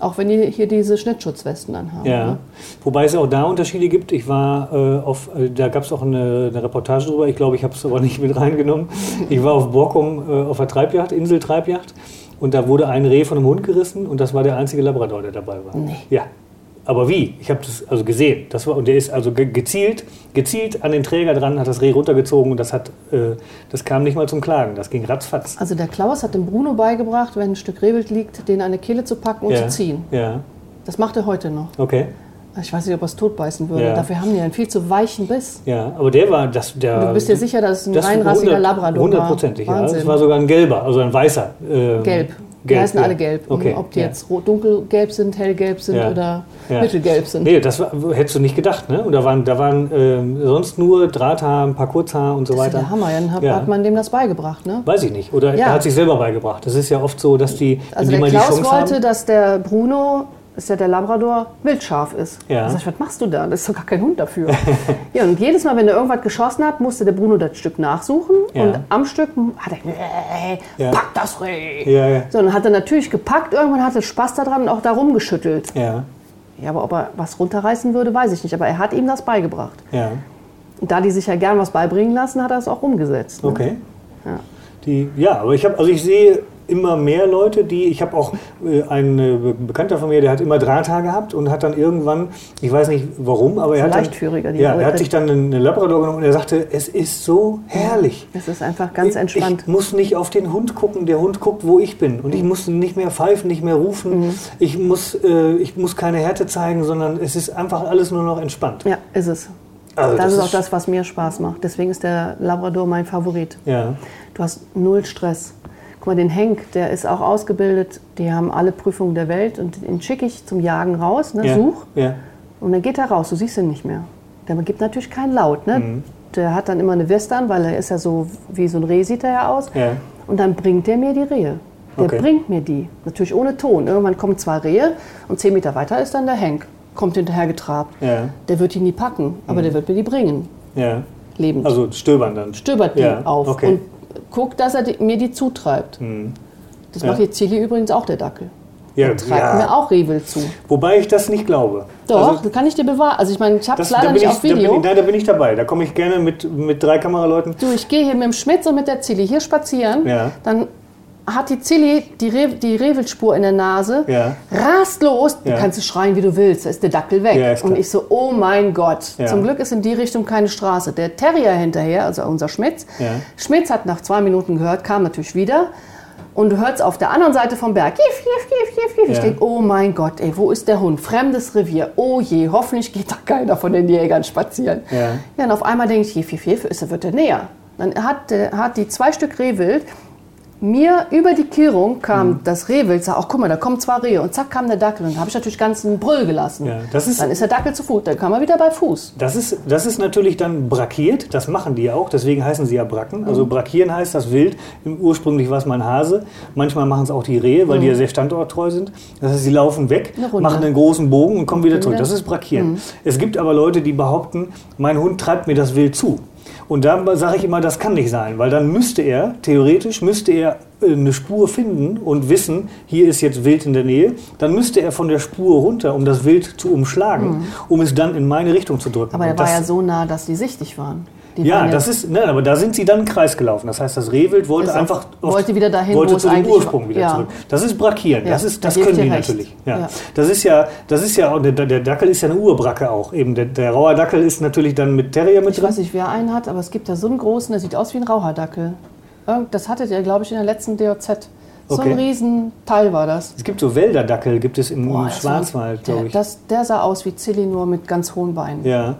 Speaker 3: Auch wenn die hier diese Schnittschutzwesten anhaben.
Speaker 2: Mhm. Ja.
Speaker 3: Ne?
Speaker 2: Wobei es auch da Unterschiede gibt. Ich war äh, auf, äh, da gab es auch eine, eine Reportage drüber. Ich glaube, ich habe es aber nicht mit reingenommen. Ich war auf Borkum äh, auf der Treibjacht, Insel-Treibjacht. Und da wurde ein Reh von einem Hund gerissen und das war der einzige Labrador, der dabei war.
Speaker 3: Nee.
Speaker 2: Ja. Aber wie? Ich habe das also gesehen. Das war, und der ist also ge gezielt, gezielt an den Träger dran, hat das Reh runtergezogen und das, hat, äh, das kam nicht mal zum Klagen. Das ging ratzfatz.
Speaker 3: Also der Klaus hat dem Bruno beigebracht, wenn ein Stück Rehwild liegt, den an die Kehle zu packen und
Speaker 2: ja.
Speaker 3: zu ziehen.
Speaker 2: Ja,
Speaker 3: Das macht er heute noch.
Speaker 2: okay.
Speaker 3: Ich weiß nicht, ob er es totbeißen würde.
Speaker 2: Ja.
Speaker 3: Dafür haben die einen viel zu weichen Biss.
Speaker 2: Ja, aber der war das. Der,
Speaker 3: Du bist dir sicher, dass es ein
Speaker 2: das
Speaker 3: reinrassiger
Speaker 2: 100
Speaker 3: Labrador war?
Speaker 2: Hundertprozentig, ja. Das war sogar ein gelber, also ein weißer. äh,
Speaker 3: Gelb. Die heißen
Speaker 2: ja.
Speaker 3: alle gelb.
Speaker 2: Okay.
Speaker 3: Ob die
Speaker 2: ja.
Speaker 3: jetzt dunkelgelb sind, hellgelb sind
Speaker 2: Ja.
Speaker 3: oder mittelgelb sind.
Speaker 2: Nee, das war, hättest du nicht gedacht, ne? Und da waren, da waren ähm, sonst nur Drahthaar, ein paar Kurzhaar und so
Speaker 3: Das ist ja
Speaker 2: weiter.
Speaker 3: der Hammer. Dann hat, hat man dem das beigebracht. Ne?
Speaker 2: Weiß ich nicht. Oder er hat sich selber beigebracht. Das ist ja oft so, dass die,
Speaker 3: Also
Speaker 2: die
Speaker 3: der Klaus wollte,
Speaker 2: haben.
Speaker 3: dass der Bruno, ist ja der Labrador, wildscharf ist.
Speaker 2: Ja.
Speaker 3: Da sag ich, was machst du da? Das ist doch gar kein Hund dafür. ja, und jedes Mal, wenn er irgendwas geschossen hat, musste der Bruno das Stück nachsuchen.
Speaker 2: Ja.
Speaker 3: Und am Stück hat er, äh,
Speaker 2: Ja.
Speaker 3: pack das Reh.
Speaker 2: Ja.
Speaker 3: So, dann hat er natürlich gepackt, irgendwann hatte er Spaß daran und auch da rumgeschüttelt.
Speaker 2: Ja,
Speaker 3: Ja, aber ob er was runterreißen würde, weiß ich nicht. Aber er hat ihm das beigebracht.
Speaker 2: ja.
Speaker 3: Und da die sich ja gern was beibringen lassen, hat er es auch umgesetzt. Ne?
Speaker 2: Okay.
Speaker 3: Ja.
Speaker 2: Die, ja, aber ich habe, also ich sehe immer mehr Leute, die, ich habe auch äh, einen äh, Be- Bekannter von mir, der hat immer Drahthaar gehabt und hat dann irgendwann, ich weiß nicht warum, aber er hat dann, ja, er hat sich dann eine Labrador genommen und er sagte, es ist so herrlich.
Speaker 3: Es ist einfach ganz entspannt.
Speaker 2: Ich muss nicht auf den Hund gucken, der Hund guckt, wo ich bin. Und ich muss nicht mehr pfeifen, nicht mehr rufen.
Speaker 3: Mhm.
Speaker 2: Ich, muss, äh, ich muss keine Härte zeigen, sondern es ist einfach alles nur noch entspannt.
Speaker 3: Ja, ist es.
Speaker 2: Also
Speaker 3: das,
Speaker 2: das
Speaker 3: ist
Speaker 2: ist-
Speaker 3: auch das, was mir Spaß macht. Deswegen ist der Labrador mein Favorit.
Speaker 2: Ja,
Speaker 3: Du hast null Stress. Guck mal, den Henk, der ist auch ausgebildet. Die haben alle Prüfungen der Welt und den schicke ich zum Jagen raus, ne,
Speaker 2: ja,
Speaker 3: such.
Speaker 2: ja,
Speaker 3: Und dann geht er raus, du siehst ihn nicht mehr. Der gibt natürlich keinen Laut. Ne?
Speaker 2: Mhm.
Speaker 3: Der hat dann immer eine Weste an, weil er ist ja so wie so ein Reh sieht er ja aus.
Speaker 2: Ja.
Speaker 3: Und dann bringt er mir die Rehe. Der
Speaker 2: Okay.
Speaker 3: bringt mir die. Natürlich ohne Ton. Irgendwann kommen zwei Rehe und zehn Meter weiter ist dann der Henk. Kommt hinterher getrabt.
Speaker 2: Ja.
Speaker 3: Der wird die nie packen, aber der wird mir die bringen.
Speaker 2: Ja.
Speaker 3: Lebend.
Speaker 2: Also stöbern dann.
Speaker 3: Stöbert die
Speaker 2: Ja,
Speaker 3: auf
Speaker 2: okay.
Speaker 3: und guckt, dass er die, mir die zutreibt. Das
Speaker 2: Ja.
Speaker 3: macht jetzt Chili übrigens auch der Dackel.
Speaker 2: Ja,
Speaker 3: Der treibt
Speaker 2: ja.
Speaker 3: mir auch Rehwild zu.
Speaker 2: Wobei ich das nicht glaube.
Speaker 3: Doch,
Speaker 2: Also,
Speaker 3: das kann ich dir bewahren. Also ich meine, ich habe es
Speaker 2: da,
Speaker 3: leider
Speaker 2: bin
Speaker 3: nicht
Speaker 2: ich,
Speaker 3: auf
Speaker 2: da, bin
Speaker 3: Video.
Speaker 2: ich, nein, da bin ich dabei. Da komme ich gerne mit, mit drei Kameraleuten.
Speaker 3: Du, ich gehe hier mit dem Schmitz und mit der Zilli hier spazieren.
Speaker 2: Ja.
Speaker 3: Dann hat die Zilli die, Re die Rehwildspur in der Nase,
Speaker 2: Ja.
Speaker 3: rast los. Du
Speaker 2: Ja.
Speaker 3: kannst du schreien, wie du willst. Da ist der Dackel weg.
Speaker 2: Ja,
Speaker 3: und ich so, oh mein Gott. Zum Glück ist in die Richtung keine Straße. Der Terrier hinterher, also unser Schmitz. Schmitz hat nach zwei Minuten gehört, kam natürlich wieder. Und du hörst auf der anderen Seite vom Berg, gif, gif, gif, gif, gif. Ich
Speaker 2: Ja.
Speaker 3: denke, oh mein Gott, ey, wo ist der Hund? Fremdes Revier. Oh je, hoffentlich geht da keiner von den Jägern spazieren.
Speaker 2: Ja.
Speaker 3: Ja, und auf einmal denke ich, gif, gif, gif, ist, wird er näher. Dann hat, äh, hat die zwei Stück Rehwild mir über die Kehrung kam
Speaker 2: Mhm.
Speaker 3: das Rehwild, sag, ach guck mal, da kommen zwei Rehe. Und zack kam der Dackel. Und dann habe ich natürlich ganz einen Brüll gelassen.
Speaker 2: Ja, das ist-
Speaker 3: dann ist der Dackel zu Fuß. Dann kam er wieder bei Fuß.
Speaker 2: Das ist, das ist natürlich dann brakiert, das machen die ja auch, deswegen heißen sie ja Bracken. Also brakieren heißt das Wild, ursprünglich war es mal ein Hase, manchmal machen es auch die Rehe, weil die ja sehr standorttreu sind. Das heißt, sie laufen weg, machen einen großen Bogen und kommen wieder zurück. Das ist brakieren. Es gibt aber Leute, die behaupten, mein Hund treibt mir das Wild zu. Und da sage ich immer, das kann nicht sein, weil dann müsste er, theoretisch müsste er äh, eine Spur finden und wissen, hier ist jetzt Wild in der Nähe, dann müsste er von der Spur runter, um das Wild zu umschlagen, um es dann in meine Richtung zu drücken.
Speaker 3: Aber er war ja so nah, dass die sichtig waren. Die
Speaker 2: ja, das ist, nein, aber da sind sie dann im Kreis gelaufen. Das heißt, das Rehwild wollte
Speaker 3: auch-
Speaker 2: einfach
Speaker 3: wollte wieder dahin,
Speaker 2: wollte zu dem Ursprung wieder
Speaker 3: Ja.
Speaker 2: zurück. Das ist Brakieren.
Speaker 3: Ja,
Speaker 2: das ist,
Speaker 3: da
Speaker 2: das
Speaker 3: ich
Speaker 2: können die
Speaker 3: recht.
Speaker 2: natürlich. Ja.
Speaker 3: Ja.
Speaker 2: Das ist ja, das ist ja, der, der Dackel ist ja eine Urbracke auch. Eben der, der Rauer ist natürlich dann mit Terrier mit
Speaker 3: Ich
Speaker 2: drin.
Speaker 3: weiß nicht, wer einen hat, aber es gibt da so einen großen, der sieht aus wie ein Rauherdackel. Irgend- Das hattet ihr, glaube ich, in der letzten DOZ. So
Speaker 2: Okay.
Speaker 3: ein Riesenteil war das.
Speaker 2: Es gibt so Wälderdackel, gibt es im,
Speaker 3: Boah,
Speaker 2: Schwarzwald, glaube ich.
Speaker 3: Das, der sah aus wie Zilli, nur mit ganz hohen Beinen.
Speaker 2: Ja.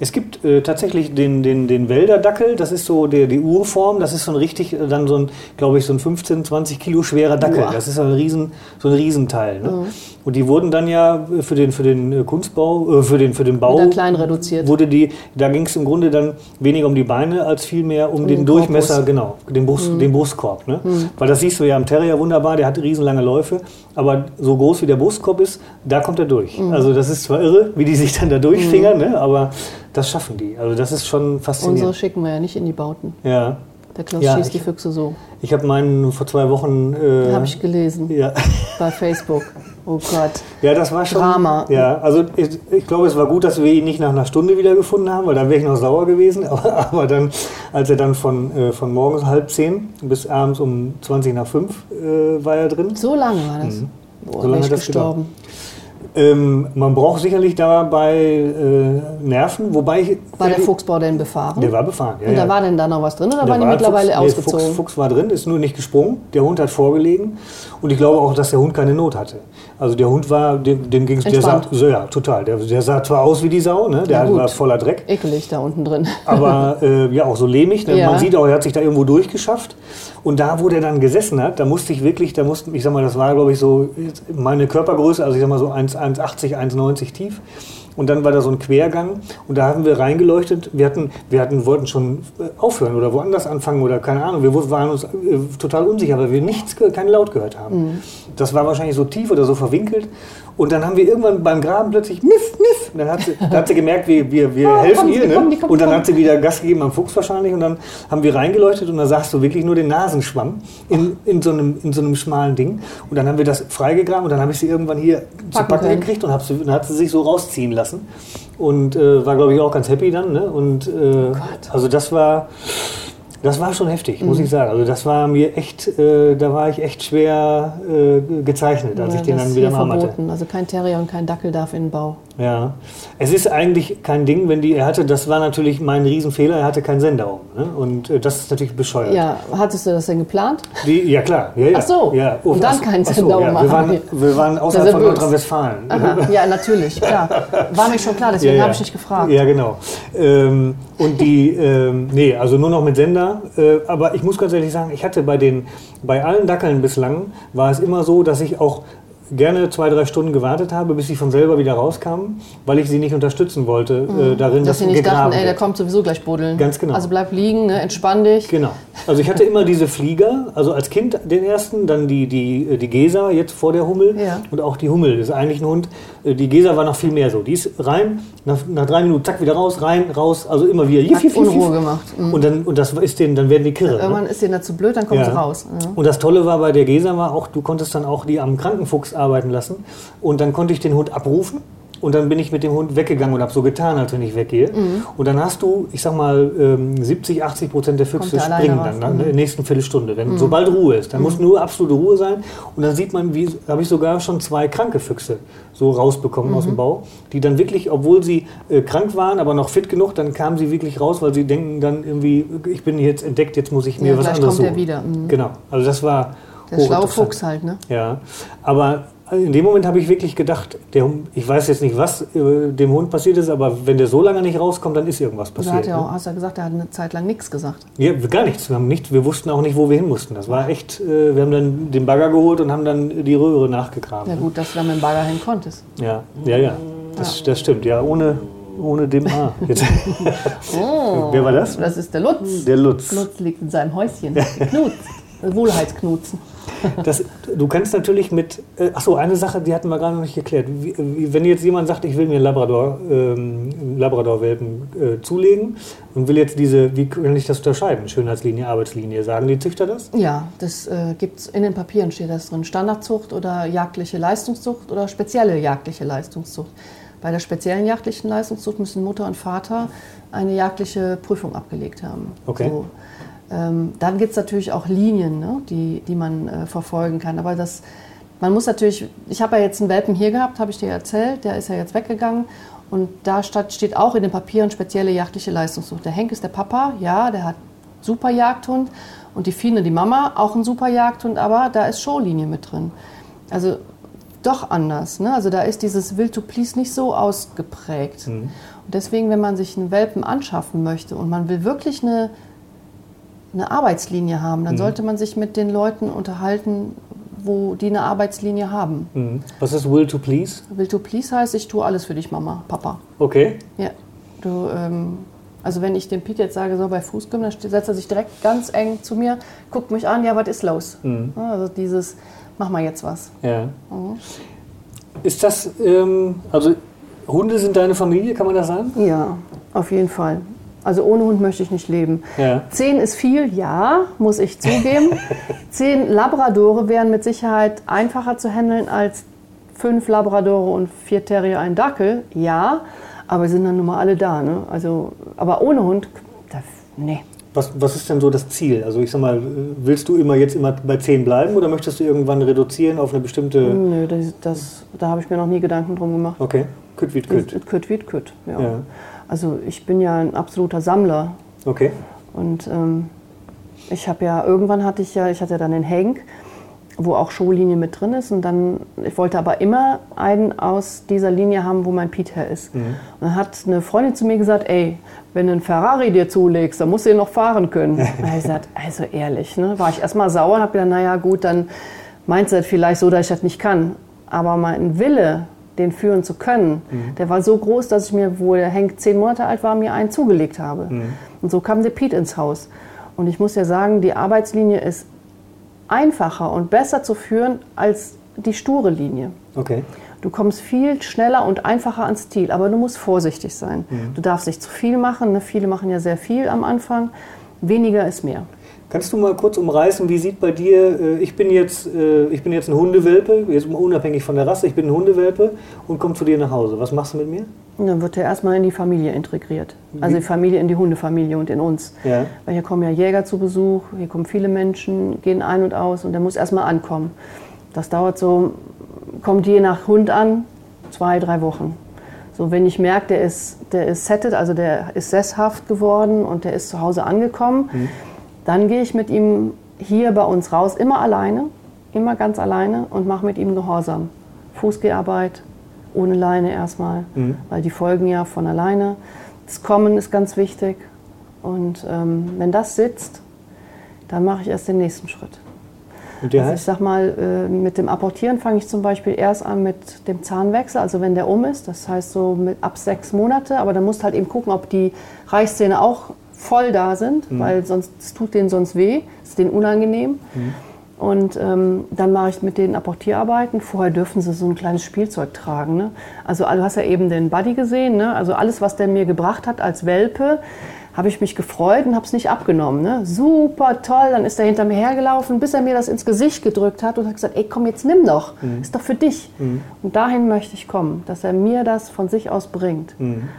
Speaker 2: Es gibt äh, tatsächlich den, den, den Wälderdackel, das ist so der, die Urform, das ist so ein richtig, äh, dann so ein, glaube ich, so ein 15, 20 Kilo schwerer Dackel.
Speaker 3: Uah.
Speaker 2: Das ist so ein, Riesen, so ein Riesenteil. Ne? Und die wurden dann ja für den, für den äh, Kunstbau, äh, für den, für den Bau,
Speaker 3: Wieder klein reduziert.
Speaker 2: wurde die, da ging es im Grunde dann weniger um die Beine als vielmehr um, den,
Speaker 3: den
Speaker 2: Durchmesser, genau, den, Brust, den Brustkorb. Ne? Weil das siehst du ja am Terrier wunderbar, der hat riesenlange Läufe, aber so groß wie der Brustkorb ist, da kommt er durch. Also das ist zwar irre, wie die sich dann da durchfingern, ne? aber das schaffen die. Also das ist schon
Speaker 3: Unsere
Speaker 2: faszinierend.
Speaker 3: schicken wir ja nicht in die Bauten.
Speaker 2: Ja.
Speaker 3: Der Klaus
Speaker 2: Ja,
Speaker 3: schießt
Speaker 2: ich-
Speaker 3: die Füchse so.
Speaker 2: Ich habe meinen vor zwei Wochen. Äh,
Speaker 3: Habe ich gelesen
Speaker 2: ja.
Speaker 3: bei Facebook. Oh Gott.
Speaker 2: ja, das war schon.
Speaker 3: Drama.
Speaker 2: Ja, also ich, ich glaube, es war gut, dass wir ihn nicht nach einer Stunde wiedergefunden haben, weil da wäre ich noch sauer gewesen. Aber, aber dann, als er dann von, äh, von morgens halb zehn bis abends um 20 nach fünf äh, war er drin.
Speaker 3: So lange war das. Boah,
Speaker 2: Mhm. So
Speaker 3: wäre
Speaker 2: lange hat das
Speaker 3: gestorben.
Speaker 2: Ähm, man braucht sicherlich dabei äh, Nerven, wobei ich,
Speaker 3: War der Fuchsbau denn befahren?
Speaker 2: der war befahren. Ja,
Speaker 3: Und da
Speaker 2: ja.
Speaker 3: war denn da noch was drin oder
Speaker 2: Der
Speaker 3: waren die mittlerweile
Speaker 2: Fuchs, nee,
Speaker 3: ausgezogen?
Speaker 2: Fuchs, Fuchs war drin, ist nur nicht gesprungen. Der Hund hat vorgelegen. Und ich glaube auch, dass der Hund keine Not hatte. Also der Hund war, dem, dem ging es, der sah, ja, total. Der, der sah zwar aus wie die Sau, ne? der
Speaker 3: Ja,
Speaker 2: war voller Dreck.
Speaker 3: Ekelig da unten drin.
Speaker 2: Aber äh, ja, auch so lehmig. Ne?
Speaker 3: Ja.
Speaker 2: Man sieht auch, er hat sich da irgendwo durchgeschafft. Und da, wo der dann gesessen hat, da musste ich wirklich, da mussten, ich sag mal, das war, glaube ich, so meine Körpergröße, also ich sag mal so 1 1,80, 1,90 tief. Und dann war da so ein Quergang und da haben wir reingeleuchtet. Wir hatten, wir hatten, wollten schon äh, aufhören oder woanders anfangen oder keine Ahnung. Wir waren uns äh, total unsicher, weil wir nichts, keinen Laut gehört haben. Das war wahrscheinlich so tief oder so verwinkelt. Und dann haben wir irgendwann beim Graben plötzlich Miff, Miff. Und dann hat sie, dann hat sie gemerkt, wir, wir, wir
Speaker 3: Oh,
Speaker 2: helfen ihr. Ne?
Speaker 3: kommen, die kommen,
Speaker 2: und dann hat sie wieder Gas gegeben am Fuchs wahrscheinlich. Und dann haben wir reingeleuchtet und da sahst du wirklich nur den Nasenschwamm in, in, so, einem, in so einem schmalen Ding. Und dann haben wir das freigegraben und dann habe ich sie irgendwann hier zu
Speaker 3: Packen
Speaker 2: packen
Speaker 3: können.
Speaker 2: gekriegt und hab sie, dann hat sie sich so rausziehen lassen. Und äh, war, glaube ich, auch ganz happy dann. Ne? Und äh, also das war. Das war schon heftig,
Speaker 3: Mhm.
Speaker 2: muss ich sagen. Also das war mir echt, äh, da war ich echt schwer äh, gezeichnet, als
Speaker 3: Ja,
Speaker 2: ich den dann wieder mal hatte.
Speaker 3: Also kein Terrier und kein Dackel darf in den Bau.
Speaker 2: Ja, es ist eigentlich kein Ding, wenn die, er hatte, das war natürlich mein Riesenfehler, er hatte keinen Sender um. Ne? Und äh, das ist natürlich bescheuert.
Speaker 3: Ja, hattest du das denn geplant?
Speaker 2: Die, ja klar, ja, ja.
Speaker 3: Ach so,
Speaker 2: ja.
Speaker 3: und dann keinen
Speaker 2: ach so,
Speaker 3: Sender
Speaker 2: ja. wir, waren, wir waren außerhalb von. Nordrhein-Westfalen.
Speaker 3: Ja, natürlich, klar. War mir schon klar, deswegen
Speaker 2: Ja,
Speaker 3: habe ich nicht gefragt.
Speaker 2: Ja, genau. Ähm, und die, ähm, nee, also nur noch mit Sender. Äh, aber ich muss ganz ehrlich sagen, ich hatte bei den, bei allen Dackeln bislang war es immer so, dass ich auch gerne zwei, drei Stunden gewartet habe, bis sie von selber wieder rauskamen, weil ich sie nicht unterstützen wollte äh, darin,
Speaker 3: Dass
Speaker 2: dass
Speaker 3: sie nicht dachten, ey, der kommt sowieso gleich buddeln.
Speaker 2: Ganz genau.
Speaker 3: Also bleib liegen, ne, entspann dich.
Speaker 2: Genau. Also ich hatte immer diese Flieger, also als Kind den ersten, dann die, die, die Gesa jetzt vor der Hummel
Speaker 3: Ja.
Speaker 2: und auch die Hummel ist eigentlich ein Hund. Äh, Die Gesa war noch viel mehr so. Die ist rein, nach, nach drei Minuten zack wieder raus, rein, raus, also immer wieder.
Speaker 3: Hat Unruhe gemacht. Mhm.
Speaker 2: Und dann und das ist denen, dann werden die kirre.
Speaker 3: Irgendwann ist denen dazu blöd, dann kommen sie raus. Ja.
Speaker 2: Und das Tolle war bei der Gesa war auch, du konntest dann auch die am Krankenfuchs arbeiten lassen und dann konnte ich den Hund abrufen und dann bin ich mit dem Hund weggegangen und habe so getan, als wenn ich weggehe.
Speaker 3: Mhm.
Speaker 2: Und dann hast du, ich sag mal, ähm, 70, 80 Prozent der Füchse
Speaker 3: der
Speaker 2: springen
Speaker 3: raus.
Speaker 2: dann ne, in der nächsten Viertelstunde, wenn
Speaker 3: Mhm.
Speaker 2: sobald Ruhe ist. Dann muss nur absolute Ruhe sein und dann sieht man, wie habe ich sogar schon zwei kranke Füchse so rausbekommen aus dem
Speaker 3: Mhm.
Speaker 2: Bau, die dann wirklich, obwohl sie äh, krank waren, aber noch fit genug, dann kamen sie wirklich raus, weil sie denken dann irgendwie, ich bin jetzt entdeckt, jetzt muss ich mir
Speaker 3: Ja,
Speaker 2: was anderes
Speaker 3: kommt
Speaker 2: suchen.
Speaker 3: wieder. Mhm.
Speaker 2: Genau, also das war
Speaker 3: Der schlaue
Speaker 2: hochinteressant.
Speaker 3: Fuchs halt, ne?
Speaker 2: Ja, aber in dem Moment habe ich wirklich gedacht, der, ich weiß jetzt nicht, was äh, dem Hund passiert ist, aber wenn der so lange nicht rauskommt, dann ist irgendwas
Speaker 3: Du hat
Speaker 2: passiert.
Speaker 3: ja auch,
Speaker 2: ne?
Speaker 3: hast ja gesagt, er hat eine Zeit lang nichts gesagt.
Speaker 2: ja, gar nichts. Wir, haben nicht, wir wussten auch nicht, wo wir hin mussten. Das war echt, äh, wir haben dann den Bagger geholt und haben dann die Röhre nachgegraben.
Speaker 3: Ja
Speaker 2: ne?
Speaker 3: gut, dass du dann mit dem Bagger hin konntest.
Speaker 2: Ja, ja, ja. Das, das stimmt. Ja, ohne, ohne dem A. Jetzt. Wer war das?
Speaker 3: Das ist der Lutz.
Speaker 2: Der Lutz.
Speaker 3: Lutz liegt in seinem Häuschen. Knut. Wohlheitsknutzen.
Speaker 2: Das, du kannst natürlich mit. Äh, achso, eine Sache, die hatten wir gerade noch nicht geklärt. Wie, wie, wenn jetzt jemand sagt, ich will mir Labrador, ähm, Labrador-Welpen äh, zulegen und will jetzt diese, wie kann ich das unterscheiden? Schönheitslinie, Arbeitslinie. Sagen die Züchter das?
Speaker 3: Ja, das äh, gibt's in den Papieren steht das drin. Standardzucht oder jagdliche Leistungszucht oder spezielle jagdliche Leistungszucht. Bei der speziellen jagdlichen Leistungszucht müssen Mutter und Vater eine jagdliche Prüfung abgelegt haben.
Speaker 2: Okay.
Speaker 3: So. Ähm, dann gibt es natürlich auch Linien, ne, die, die man äh, verfolgen kann. Aber das, man muss natürlich, ich habe ja jetzt einen Welpen hier gehabt, habe ich dir erzählt, der ist ja jetzt weggegangen. Und da steht auch in den Papieren spezielle jagdliche Leistungssucht. Der Henk ist der Papa, ja, der hat super Jagdhund. Und die Fine, die Mama, auch ein super Jagdhund, aber da ist Showlinie mit drin. Also doch anders. Ne? Also da ist dieses Will to Please nicht so ausgeprägt. Und deswegen, wenn man sich einen Welpen anschaffen möchte und man will wirklich eine, eine Arbeitslinie haben, dann sollte man sich mit den Leuten unterhalten, wo die eine Arbeitslinie haben.
Speaker 2: Mhm. Was ist Will to Please?
Speaker 3: Will to Please heißt, ich tue alles für dich, Mama, Papa.
Speaker 2: Okay.
Speaker 3: Ja. Du, ähm, also wenn ich dem Pete jetzt sage, so bei Fußgym, dann setzt er sich direkt ganz eng zu mir, guckt mich an, ja, was ist los? Ja, Also dieses, mach mal jetzt was.
Speaker 2: Ja. Ist das, ähm, also Hunde sind deine Familie, kann man das sagen?
Speaker 3: Ja, auf jeden Fall. Also ohne Hund möchte ich nicht leben.
Speaker 2: Ja.
Speaker 3: Zehn ist viel, ja, muss ich zugeben. Zehn Labradore wären mit Sicherheit einfacher zu handeln als fünf Labradore und vier Terrier, ein Dackel, ja. Aber sind dann nun mal alle da, ne? Also, aber ohne Hund, da, nee.
Speaker 2: Was, was ist denn so das Ziel? Also ich sag mal, willst du immer jetzt immer bei 10 bleiben oder möchtest du irgendwann reduzieren auf eine bestimmte...
Speaker 3: Nö, das, das, da habe ich mir noch nie Gedanken drum gemacht.
Speaker 2: Okay, kütt wie kütt.
Speaker 3: Kütt wie Kütt, ja.
Speaker 2: Ja.
Speaker 3: Also ich bin ja ein absoluter Sammler.
Speaker 2: Okay.
Speaker 3: Und ähm, ich habe ja, irgendwann hatte ich ja, ich hatte dann den Hank, wo auch Showlinie mit drin ist. Und dann, ich wollte aber immer einen aus dieser Linie haben, wo mein Pete her ist. Und dann hat eine Freundin zu mir gesagt, ey, wenn du einen Ferrari dir zulegst, dann musst du ihn noch fahren können. Und ich gesagt, also ehrlich, ne? war ich erstmal sauer und habe gedacht, naja gut, dann meinst du das vielleicht so, dass ich das nicht kann. Aber mein Wille, den führen zu können, der war so groß, dass ich mir, wo der Hank zehn Monate alt war, mir einen zugelegt habe. Und so kam der Pete ins Haus. Und ich muss ja sagen, die Arbeitslinie ist einfacher und besser zu führen als die sture Linie.
Speaker 2: Okay.
Speaker 3: Du kommst viel schneller und einfacher ans Ziel, aber du musst vorsichtig sein. Du darfst nicht zu viel machen. Ne? Viele machen ja sehr viel am Anfang. Weniger ist mehr.
Speaker 2: Kannst du mal kurz umreißen, wie sieht bei dir, äh, ich bin jetzt, äh, ich bin jetzt ein Hundewelpe, jetzt unabhängig von der Rasse, ich bin ein Hundewelpe und komme zu dir nach Hause. Was machst du mit mir?
Speaker 3: Dann wird er erstmal in die Familie integriert. Also die Familie in die Hundefamilie und in uns.
Speaker 2: Ja.
Speaker 3: Weil hier kommen ja Jäger zu Besuch, hier kommen viele Menschen, gehen ein und aus und der muss erstmal ankommen. Das dauert so, kommt je nach Hund an, zwei, drei Wochen. So, wenn ich merke, der ist, der ist settet, also der ist sesshaft geworden und der ist zu Hause angekommen, dann gehe ich mit ihm hier bei uns raus, immer alleine, immer ganz alleine und mache mit ihm Gehorsam. Fußgeharbeit, ohne Leine erstmal, weil die folgen ja von alleine. Das Kommen ist ganz wichtig. Und ähm, wenn das sitzt, dann mache ich erst den nächsten Schritt.
Speaker 2: Und der
Speaker 3: also
Speaker 2: heißt?
Speaker 3: ich sag mal, äh, mit dem Apportieren fange ich zum Beispiel erst an mit dem Zahnwechsel, also wenn der um ist, das heißt so mit ab sechs Monate, aber dann musst halt eben gucken, ob die Reichszähne auch voll da sind,
Speaker 2: Mhm.
Speaker 3: weil sonst es tut denen sonst weh, es ist denen unangenehm.
Speaker 2: Mhm.
Speaker 3: Und ähm, dann mache ich mit denen Apportierarbeiten. Vorher dürfen sie so ein kleines Spielzeug tragen. Ne? Also du hast ja eben den Buddy gesehen. Ne? Also alles, was der mir gebracht hat als Welpe, habe ich mich gefreut und habe es nicht abgenommen. Ne? Super toll. Dann ist er hinter mir hergelaufen, bis er mir das ins Gesicht gedrückt hat und hat gesagt, ey komm, jetzt nimm doch. Ist doch für dich. Und dahin möchte ich kommen, dass er mir das von sich aus bringt.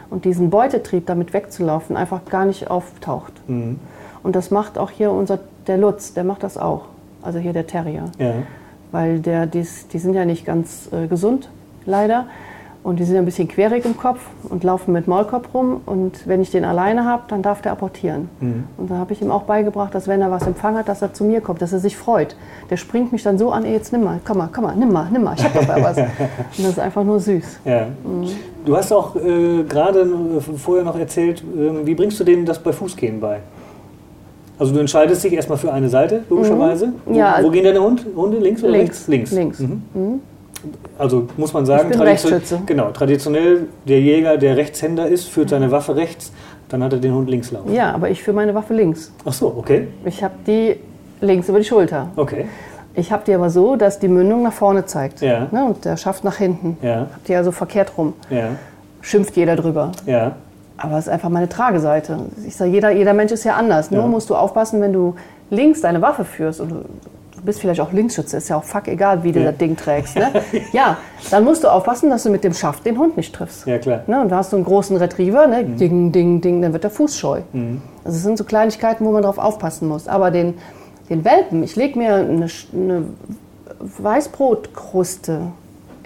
Speaker 3: Und diesen Beutetrieb, damit wegzulaufen, einfach gar nicht auftaucht. Und das macht auch hier unser, der Lutz, der macht das auch. Also hier der Terrier.
Speaker 2: Ja.
Speaker 3: Weil der, die, die sind ja nicht ganz äh, gesund, leider. Und die sind ein bisschen querig im Kopf und laufen mit Maulkorb rum. Und wenn ich den alleine habe, dann darf der apportieren. Und dann habe ich ihm auch beigebracht, dass wenn er was empfangen hat, dass er zu mir kommt, dass er sich freut. Der springt mich dann so an, ey, jetzt nimm mal, komm mal, komm mal, nimm mal, nimm mal, ich hab doch mal was. Und das ist einfach nur süß.
Speaker 2: Ja. Du hast auch äh, gerade äh, vorher noch erzählt, ähm, wie bringst du denen das bei Fußgehen bei? Also du entscheidest dich erstmal für eine Seite, logischerweise. Wo,
Speaker 3: Ja.
Speaker 2: wo gehen deine Hund, Hunde? Links oder
Speaker 3: Links.
Speaker 2: rechts?
Speaker 3: Links.
Speaker 2: Mhm. Also muss man sagen, tradition- genau, traditionell der Jäger, der Rechtshänder ist, führt seine Waffe rechts, dann hat er den Hund links laufen.
Speaker 3: Ja, aber ich führe meine Waffe links.
Speaker 2: Ach so, okay.
Speaker 3: Ich habe die links über die Schulter.
Speaker 2: Okay.
Speaker 3: Ich habe die aber so, dass die Mündung nach vorne zeigt.
Speaker 2: Ja.
Speaker 3: Ne, und der Schaft nach hinten.
Speaker 2: Ja,
Speaker 3: Hab die also verkehrt rum.
Speaker 2: ja,
Speaker 3: Schimpft jeder drüber.
Speaker 2: ja.
Speaker 3: Aber es ist einfach meine Trageseite. Ich sage, jeder, jeder Mensch ist ja anders. Nur
Speaker 2: Ja.
Speaker 3: musst du aufpassen, wenn du links deine Waffe führst und bist vielleicht auch Linksschütze, ist ja auch fuck egal, wie du
Speaker 2: Ja.
Speaker 3: das Ding trägst. Ne? ja, dann musst du aufpassen, dass du mit dem Schaft den Hund nicht triffst.
Speaker 2: Ja, klar.
Speaker 3: Ne? Und da hast du einen großen Retriever, ne? ding, ding, ding, dann wird der Fuß scheu.
Speaker 2: Mhm.
Speaker 3: Also es sind so Kleinigkeiten, wo man drauf aufpassen muss. Aber den, den Welpen, ich lege mir eine, eine Weißbrotkruste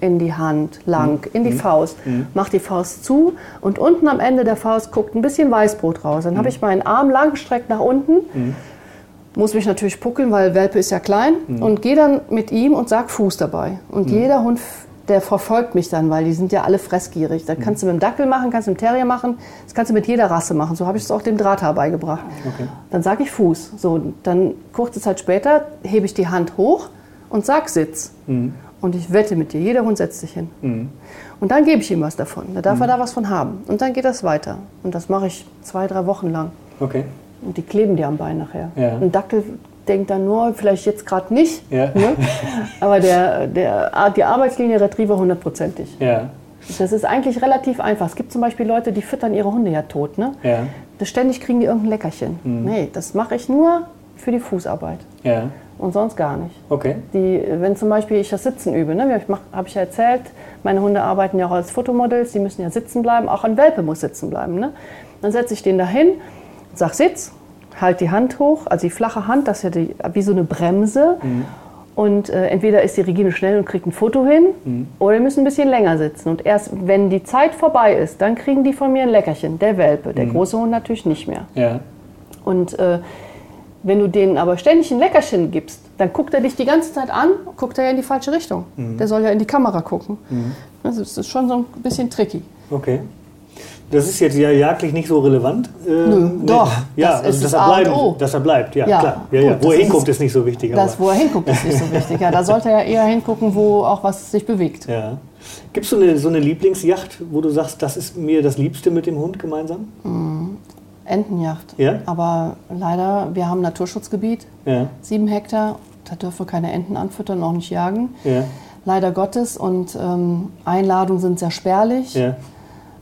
Speaker 3: in die Hand, lang, in die Faust, mach die Faust zu und unten am Ende der Faust guckt ein bisschen Weißbrot raus. Dann habe ich meinen Arm lang gestreckt nach unten, muss mich natürlich puckeln, weil Welpe ist ja klein und gehe dann mit ihm und sag Fuß dabei. Und jeder Hund, der verfolgt mich dann, weil die sind ja alle fressgierig. Das kannst du mit dem Dackel machen, kannst du mit dem Terrier machen, das kannst du mit jeder Rasse machen. So habe ich es auch dem Drahthaar beigebracht. Dann sage ich Fuß. So, dann kurze Zeit später hebe ich die Hand hoch und sag Sitz. Und ich wette mit dir, jeder Hund setzt sich hin. Und dann gebe ich ihm was davon. Da darf er da was von haben. Und dann geht das weiter. Und das mache ich zwei, drei Wochen lang.
Speaker 2: Okay.
Speaker 3: Und die kleben dir am Bein nachher.
Speaker 2: Ja.
Speaker 3: Ein Dackel denkt dann nur, vielleicht jetzt gerade nicht.
Speaker 2: Ja.
Speaker 3: Ne? Aber der, der, die Arbeitslinie Retriever hundertprozentig.
Speaker 2: Ja,
Speaker 3: Das ist eigentlich relativ einfach. Es gibt zum Beispiel Leute, die füttern ihre Hunde ja tot. Ne?
Speaker 2: ja,
Speaker 3: Das ständig kriegen die irgendein Leckerchen.
Speaker 2: Mhm.
Speaker 3: Nee, das mache ich nur für die Fußarbeit.
Speaker 2: ja.
Speaker 3: Und sonst gar nicht.
Speaker 2: Okay.
Speaker 3: Die, wenn zum Beispiel ich das Sitzen übe, ne, habe ich ja erzählt, meine Hunde arbeiten ja auch als Fotomodels, die müssen ja sitzen bleiben, auch ein Welpe muss sitzen bleiben. Ne? Dann setze ich den dahin, sag Sitz, halt die Hand hoch, also die flache Hand, das ist ja die, wie so eine Bremse. Und äh, entweder ist die Regine schnell und kriegt ein Foto hin, oder die müssen ein bisschen länger sitzen. Und erst wenn die Zeit vorbei ist, dann kriegen die von mir ein Leckerchen, der Welpe. Der große Hund natürlich nicht mehr.
Speaker 2: Ja,
Speaker 3: Und äh, wenn du denen aber ständig ein Leckerchen gibst, dann guckt er dich die ganze Zeit an, guckt er ja in die falsche Richtung. Der soll ja in die Kamera gucken. Also das ist schon so ein bisschen tricky.
Speaker 2: okay. Das ist jetzt ja jagdlich nicht so relevant. Äh,
Speaker 3: Nö, doch,
Speaker 2: Ja,
Speaker 3: das
Speaker 2: also
Speaker 3: ist
Speaker 2: dass
Speaker 3: das
Speaker 2: er, bleiben,
Speaker 3: O.
Speaker 2: dass er bleibt, ja,
Speaker 3: Ja,
Speaker 2: klar. Ja, ja. Wo er hinguckt,
Speaker 3: ist-
Speaker 2: ist nicht so wichtig.
Speaker 3: Das, wo er hinguckt, ist nicht so wichtig. Ja, da sollte er eher hingucken, wo auch was sich bewegt.
Speaker 2: ja. Gibt es so eine, so eine Lieblingsjacht, wo du sagst, das ist mir das Liebste mit dem Hund gemeinsam?
Speaker 3: Entenjacht.
Speaker 2: Ja?
Speaker 3: Aber leider, wir haben ein Naturschutzgebiet,
Speaker 2: Ja,
Speaker 3: sieben Hektar, da dürfen wir keine Enten anfüttern und auch nicht jagen.
Speaker 2: ja,
Speaker 3: Leider Gottes. Und ähm, Einladungen sind sehr spärlich.
Speaker 2: ja.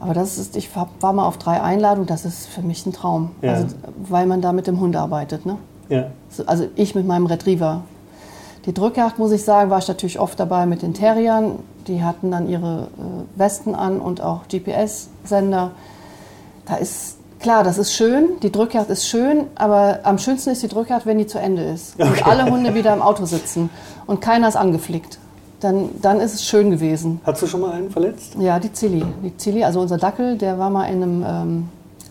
Speaker 3: Aber das ist, ich war mal auf drei Einladungen, das ist für mich ein Traum.
Speaker 2: Ja.
Speaker 3: Also, weil man da mit dem Hund arbeitet. Ne?
Speaker 2: ja.
Speaker 3: So, Also ich mit meinem Retriever. Die Drückjagd, muss ich sagen, war ich natürlich oft dabei mit den Terriern. Die hatten dann ihre äh, Westen an und auch GPS-Sender. Da ist, klar, das ist schön, die Drückjagd ist schön, aber am schönsten ist die Drückjagd, wenn die zu Ende ist.
Speaker 2: Okay.
Speaker 3: Und alle Hunde wieder im Auto sitzen und keiner ist angeflickt. Dann, dann ist es schön gewesen.
Speaker 2: Hast du schon mal einen verletzt?
Speaker 3: Ja, die Zilli. Die Zilli, also unser Dackel, der war mal in einem, ähm,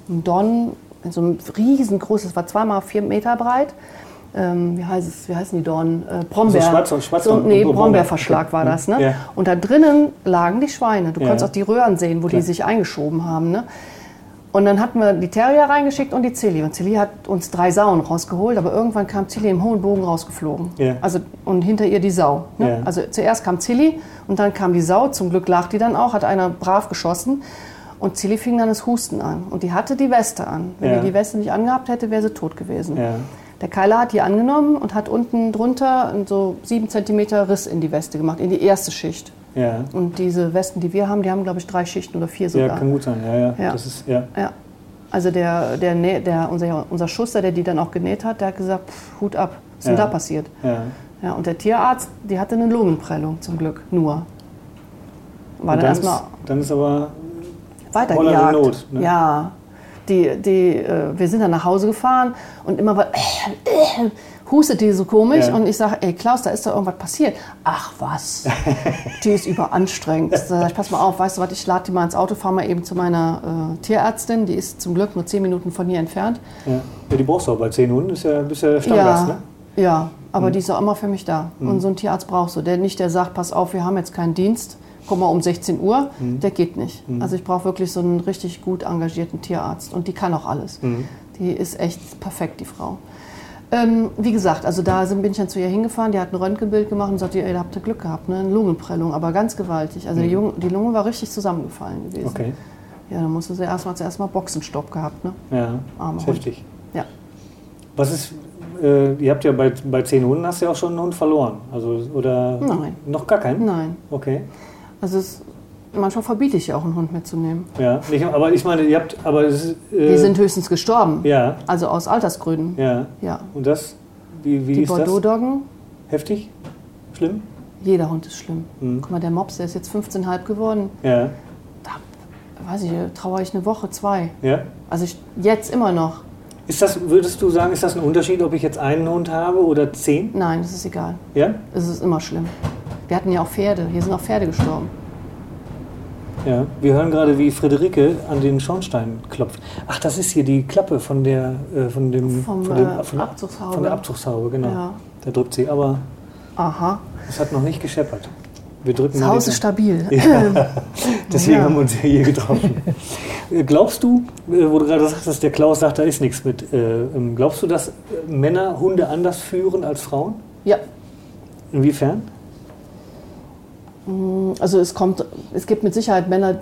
Speaker 3: einem Don, in so einem riesengroßes, war zweimal vier Meter breit. Ähm, wie, heißt es, wie heißen die Dornen? Äh, Brombeer.
Speaker 2: Also Schwarz- Schwarz-
Speaker 3: so, nee,
Speaker 2: Brombeer.
Speaker 3: Brombeerverschlag war das. Ne?
Speaker 2: Ja.
Speaker 3: Und da drinnen lagen die Schweine. Du
Speaker 2: Ja.
Speaker 3: konntest auch die Röhren sehen, wo
Speaker 2: Klar.
Speaker 3: die sich eingeschoben haben. Ne? Und dann hatten wir die Terrier reingeschickt und die Zilli. Und Zilli hat uns drei Sauen rausgeholt, aber irgendwann kam Zilli im hohen Bogen rausgeflogen.
Speaker 2: Ja.
Speaker 3: Also, und hinter ihr die Sau. Ne?
Speaker 2: Ja.
Speaker 3: Also zuerst kam Zilli und dann kam die Sau. Zum Glück lag die dann auch, hat einer brav geschossen. Und Zilli fing dann das Husten an. Und die hatte die Weste an. Wenn
Speaker 2: Ja.
Speaker 3: die die Weste nicht angehabt hätte, wäre sie tot gewesen. Der Keiler hat die angenommen und hat unten drunter so sieben Zentimeter Riss in die Weste gemacht, in die erste Schicht.
Speaker 2: Ja.
Speaker 3: Und diese Westen, die wir haben, die haben, glaube ich, drei Schichten oder vier sogar.
Speaker 2: ja, kann gut sein. Ja, ja.
Speaker 3: Ja.
Speaker 2: Das ist, ja.
Speaker 3: Ja. Also der, der, Nä- der, unser, unser Schuster, der die dann auch genäht hat, der hat gesagt, pff, Hut ab, was ist denn
Speaker 2: Ja.
Speaker 3: da passiert?
Speaker 2: ja.
Speaker 3: Ja, und der Tierarzt, die hatte eine Lungenprellung zum Glück, nur. War dann
Speaker 2: dann,
Speaker 3: erstmal
Speaker 2: ist, dann ist aber
Speaker 3: weitergejagt.
Speaker 2: Not, ne?
Speaker 3: Ja, die, die, äh, wir sind dann nach Hause gefahren und immer war, äh, äh, hustet die so komisch
Speaker 2: Ja.
Speaker 3: und ich sage, ey Klaus, da ist doch irgendwas passiert. Ach was, die ist überanstrengend. Da sag ich, pass mal auf, weißt du was, ich lade die mal ins Auto, fahr mal eben zu meiner äh, Tierärztin, die ist zum Glück nur zehn Minuten von hier entfernt.
Speaker 2: ja. ja, die brauchst du auch bei 10 Hunden, ist ja, bist ja Stammgast,
Speaker 3: ja,
Speaker 2: ne?
Speaker 3: ja, aber
Speaker 2: Mhm.
Speaker 3: die ist auch immer für mich da. Und so ein Tierarzt brauchst du, der nicht, der sagt, pass auf, wir haben jetzt keinen Dienst, komm mal um 16 Uhr,
Speaker 2: Mhm.
Speaker 3: der geht nicht. Also ich brauche wirklich so einen richtig gut engagierten Tierarzt und die kann auch alles.
Speaker 2: Mhm.
Speaker 3: Die ist echt perfekt, die Frau. Ähm, wie gesagt, also da sind, bin ich dann zu ihr hingefahren, die hat ein Röntgenbild gemacht und sagte, ey, da habt ihr Glück gehabt, ne? eine Lungenprellung, aber ganz gewaltig. Also die, Junge, die Lunge war richtig zusammengefallen gewesen.
Speaker 2: Mhm. Okay.
Speaker 3: Ja, dann musste sie erstmal zuerst mal Boxenstopp gehabt. Ne?
Speaker 2: Ja,
Speaker 3: Hund.
Speaker 2: heftig.
Speaker 3: Ja.
Speaker 2: Was ist, äh, ihr habt ja bei, bei 10 Hunden hast du ja auch schon einen Hund verloren. Also, oder
Speaker 3: Nein.
Speaker 2: noch gar keinen?
Speaker 3: Nein.
Speaker 2: Okay.
Speaker 3: Also es, manchmal verbiete ich ja auch einen Hund mitzunehmen.
Speaker 2: Ja, nicht, aber ich meine, ihr habt, aber es äh,
Speaker 3: Die sind höchstens gestorben.
Speaker 2: ja,
Speaker 3: Also aus Altersgründen.
Speaker 2: ja.
Speaker 3: Ja.
Speaker 2: Und das, wie, wie
Speaker 3: Die
Speaker 2: ist das?
Speaker 3: Bordeaux-Doggen,
Speaker 2: Heftig? Schlimm?
Speaker 3: jeder Hund ist schlimm.
Speaker 2: Mhm.
Speaker 3: Guck mal, der Mops, der ist jetzt 15,5 geworden.
Speaker 2: Ja,
Speaker 3: Da, weiß ich, trauere ich eine Woche, zwei.
Speaker 2: ja.
Speaker 3: Also ich, jetzt immer noch.
Speaker 2: Ist das, würdest du sagen, ist das ein Unterschied, ob ich jetzt einen Hund habe oder zehn?
Speaker 3: Nein, das ist egal.
Speaker 2: Ja?
Speaker 3: Es ist immer schlimm. Wir hatten ja auch Pferde. Hier sind auch Pferde gestorben.
Speaker 2: Ja. Wir hören gerade, wie Friederike an den Schornstein klopft. Ach, das ist hier die Klappe von der, äh, von dem,
Speaker 3: Vom,
Speaker 2: von, dem
Speaker 3: äh,
Speaker 2: von, der-
Speaker 3: Abzugshaube.
Speaker 2: von der Abzugshaube, genau.
Speaker 3: Ja.
Speaker 2: Da drückt sie, aber
Speaker 3: Aha.
Speaker 2: es hat noch nicht gescheppert. Wir drücken
Speaker 3: Das Haus ist stabil.
Speaker 2: Deswegen
Speaker 3: Ja.
Speaker 2: haben wir uns ja hier getroffen. Äh, glaubst du, äh, wo du gerade sagst, dass der Klaus sagt, da ist nichts mit, äh, ähm, glaubst du, dass äh, Männer Hunde anders führen als Frauen?
Speaker 3: ja.
Speaker 2: Inwiefern?
Speaker 3: Also es kommt, es gibt mit Sicherheit Männer,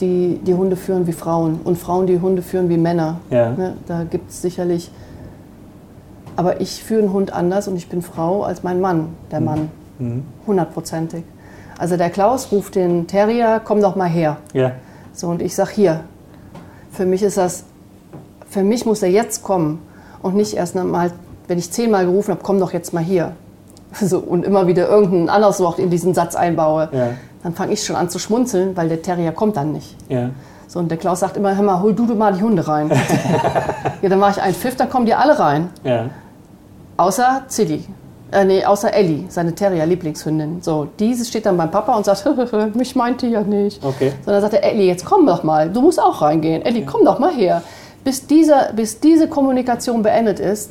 Speaker 3: die die Hunde führen wie Frauen und Frauen, die Hunde führen wie Männer.
Speaker 2: Ja.
Speaker 3: Ne, da gibt es sicherlich. Aber ich führe einen Hund anders und ich bin Frau als mein Mann, der Mann.
Speaker 2: Mhm.
Speaker 3: Hundertprozentig. Also der Klaus ruft den Terrier, komm doch mal her.
Speaker 2: Ja.
Speaker 3: So, und ich sag hier, für mich ist das, für mich muss er jetzt kommen und nicht erst mal, wenn ich zehnmal gerufen habe, komm doch jetzt mal hier. So, und immer wieder irgendein anderes Wort in diesen Satz einbaue.
Speaker 2: Ja.
Speaker 3: Dann fange ich schon an zu schmunzeln, weil der Terrier kommt dann nicht.
Speaker 2: Ja.
Speaker 3: So, und der Klaus sagt immer, hör mal, hol du, du mal die Hunde rein. ja, dann mache ich einen Pfiff, dann kommen die alle rein.
Speaker 2: Ja.
Speaker 3: Außer Zilli. Äh, nee, außer Ellie, seine Terrier-Lieblingshündin. So, diese steht dann beim Papa und sagt, mich meinte ja nicht.
Speaker 2: Okay.
Speaker 3: Sondern sagt er, Ellie, jetzt komm doch mal, du musst auch reingehen. Ellie, komm doch mal her. Bis, dieser, bis diese Kommunikation beendet ist,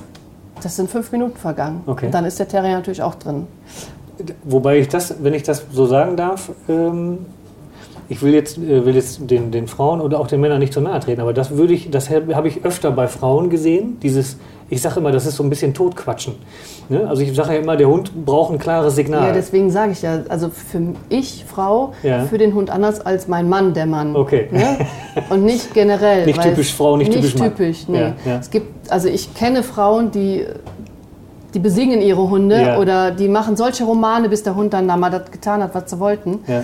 Speaker 3: das sind fünf Minuten vergangen.
Speaker 2: Okay.
Speaker 3: Und dann ist der Terrier natürlich auch drin.
Speaker 2: Wobei ich das, wenn ich das so sagen darf, ähm, ich will jetzt, äh, will jetzt den, den Frauen oder auch den Männern nicht zu nahe treten, aber das würde ich, das habe ich öfter bei Frauen gesehen. Dieses, ich sage immer, das ist so ein bisschen Totquatschen. Ne? Also ich sage ja immer, der Hund braucht ein klares Signal.
Speaker 3: Ja, deswegen sage ich ja, also für ich, Frau,
Speaker 2: Ja.
Speaker 3: für den Hund anders als mein Mann, der Mann.
Speaker 2: Okay.
Speaker 3: Ne? Und nicht generell.
Speaker 2: Nicht typisch Frau, nicht typisch Mann.
Speaker 3: typisch, nee.
Speaker 2: Ja, ja.
Speaker 3: Es gibt, also ich kenne Frauen, die, die besingen ihre Hunde
Speaker 2: Ja.
Speaker 3: oder die machen solche Romane, bis der Hund dann da mal das getan hat, was sie wollten.
Speaker 2: Ja.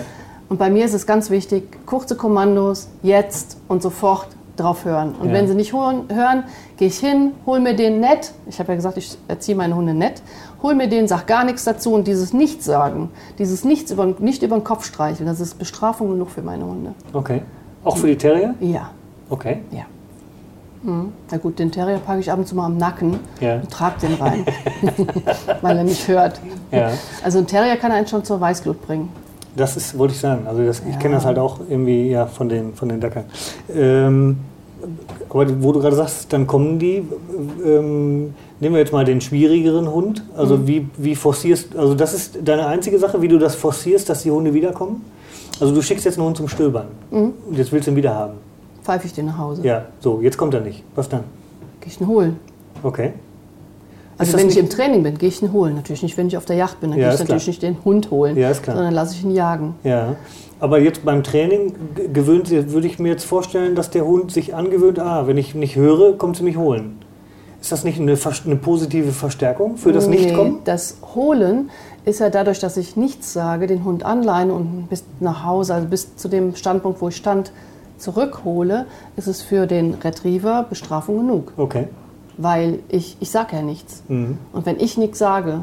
Speaker 3: Und bei mir ist es ganz wichtig, kurze Kommandos, jetzt und sofort drauf hören. Und
Speaker 2: Ja.
Speaker 3: wenn sie nicht hören, hören gehe ich hin, hol mir den nett. Ich habe ja gesagt, ich erziehe meine Hunde nett. Hol mir den, sag gar nichts dazu und dieses Nichtsagen, dieses Nichts über, nicht über den Kopf streicheln, das ist Bestrafung genug für meine Hunde.
Speaker 2: Okay. Auch für die Terrier?
Speaker 3: Ja,
Speaker 2: Okay.
Speaker 3: ja. Mhm. Na gut, den Terrier packe ich ab und zu mal am Nacken
Speaker 2: Ja.
Speaker 3: und trage den rein, weil er nicht hört.
Speaker 2: Ja.
Speaker 3: Also ein Terrier kann einen schon zur Weißglut bringen.
Speaker 2: Das ist, wollte ich sagen. Also das, ich kenne das halt auch irgendwie ja, von den, von den Dackern. Ähm, aber wo du gerade sagst, dann kommen die. Ähm, nehmen wir jetzt mal den schwierigeren Hund. Also
Speaker 3: Mhm.
Speaker 2: wie, wie forcierst, also das ist deine einzige Sache, wie du das forcierst, dass die Hunde wiederkommen? Also du schickst jetzt einen Hund zum Stöbern
Speaker 3: Mhm.
Speaker 2: und jetzt willst du ihn wieder haben.
Speaker 3: pfeife ich den nach Hause.
Speaker 2: Ja, so, jetzt kommt er nicht. Was dann?
Speaker 3: Gehe ich ihn holen.
Speaker 2: Okay.
Speaker 3: Also wenn ich im Training bin, gehe ich ihn holen. Natürlich nicht, wenn ich auf der Yacht bin. Dann
Speaker 2: Ja,
Speaker 3: gehe ich natürlich nicht den Hund holen,
Speaker 2: Ja, klar.
Speaker 3: sondern lasse ich ihn jagen.
Speaker 2: Ja. Aber jetzt beim Training gewöhnt würde ich mir jetzt vorstellen, dass der Hund sich angewöhnt, ah, wenn ich nicht höre, kommt sie mich holen. Ist das nicht eine, eine positive Verstärkung für das Nichtkommen?
Speaker 3: Nee, das Holen ist ja dadurch, dass ich nichts sage, den Hund anleihen und bis nach Hause, also bis zu dem Standpunkt, wo ich stand, zurückhole, ist es für den Retriever Bestrafung genug.
Speaker 2: Okay.
Speaker 3: Weil ich, ich sage ja nichts.
Speaker 2: Mhm.
Speaker 3: Und wenn ich nichts sage,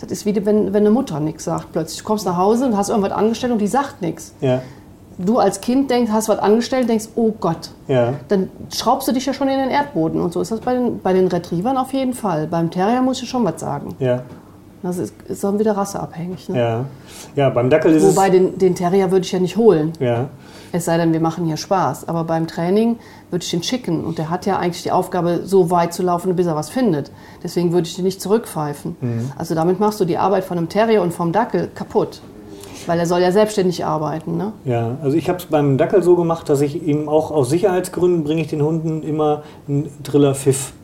Speaker 3: das ist wie wenn, wenn eine Mutter nichts sagt. Plötzlich du kommst nach Hause und hast irgendwas angestellt und die sagt nichts.
Speaker 2: Ja.
Speaker 3: Du als Kind denkst, hast was angestellt, denkst, oh Gott,
Speaker 2: Ja.
Speaker 3: dann schraubst du dich ja schon in den Erdboden. Und so ist das bei den, bei den Retrievern auf jeden Fall. Beim Terrier muss ich schon was sagen.
Speaker 2: Ja.
Speaker 3: Das ist, ist dann wieder rasseabhängig. Ne?
Speaker 2: Ja. Ja, beim Dackel ist
Speaker 3: Wobei den, den Terrier würde ich ja nicht holen.
Speaker 2: es. Ja.
Speaker 3: Es sei denn, wir machen hier Spaß. Aber beim Training würde ich den schicken. Und der hat ja eigentlich die Aufgabe, so weit zu laufen, bis er was findet. Deswegen würde ich den nicht zurückpfeifen.
Speaker 2: Mhm.
Speaker 3: Also damit machst du die Arbeit von einem Terrier und vom Dackel kaputt. Weil er soll ja selbstständig arbeiten. Ne?
Speaker 2: Ja, also ich habe es beim Dackel so gemacht, dass ich ihm auch aus Sicherheitsgründen bringe ich den Hunden immer einen Triller-Pfiff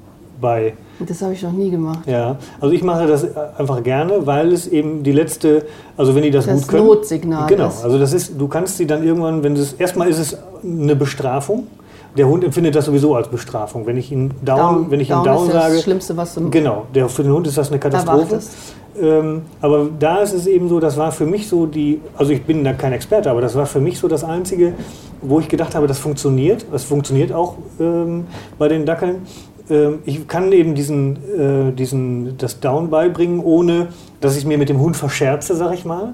Speaker 2: bei.
Speaker 3: Das habe ich noch nie gemacht.
Speaker 2: Ja, also ich mache das einfach gerne, weil es eben die letzte, also wenn die das,
Speaker 3: Das
Speaker 2: gut können.
Speaker 3: Notsignal
Speaker 2: Genau,
Speaker 3: ist.
Speaker 2: also das ist, du kannst sie dann irgendwann, wenn es, erstmal ist es eine Bestrafung. Der Hund empfindet das sowieso als Bestrafung. Wenn ich ihn down, wenn ich ihm down
Speaker 3: ist das
Speaker 2: sage,
Speaker 3: Schlimmste, was du
Speaker 2: Genau, der, für den Hund ist das eine Katastrophe. Ähm, aber da ist es eben so, das war für mich so die, also ich bin da kein Experte, aber das war für mich so das Einzige, wo ich gedacht habe, das funktioniert. Das funktioniert auch ähm, bei den Dackeln. Ähm, ich kann eben diesen, äh, diesen, das Down beibringen, ohne dass ich mir mit dem Hund verscherze, sag ich mal.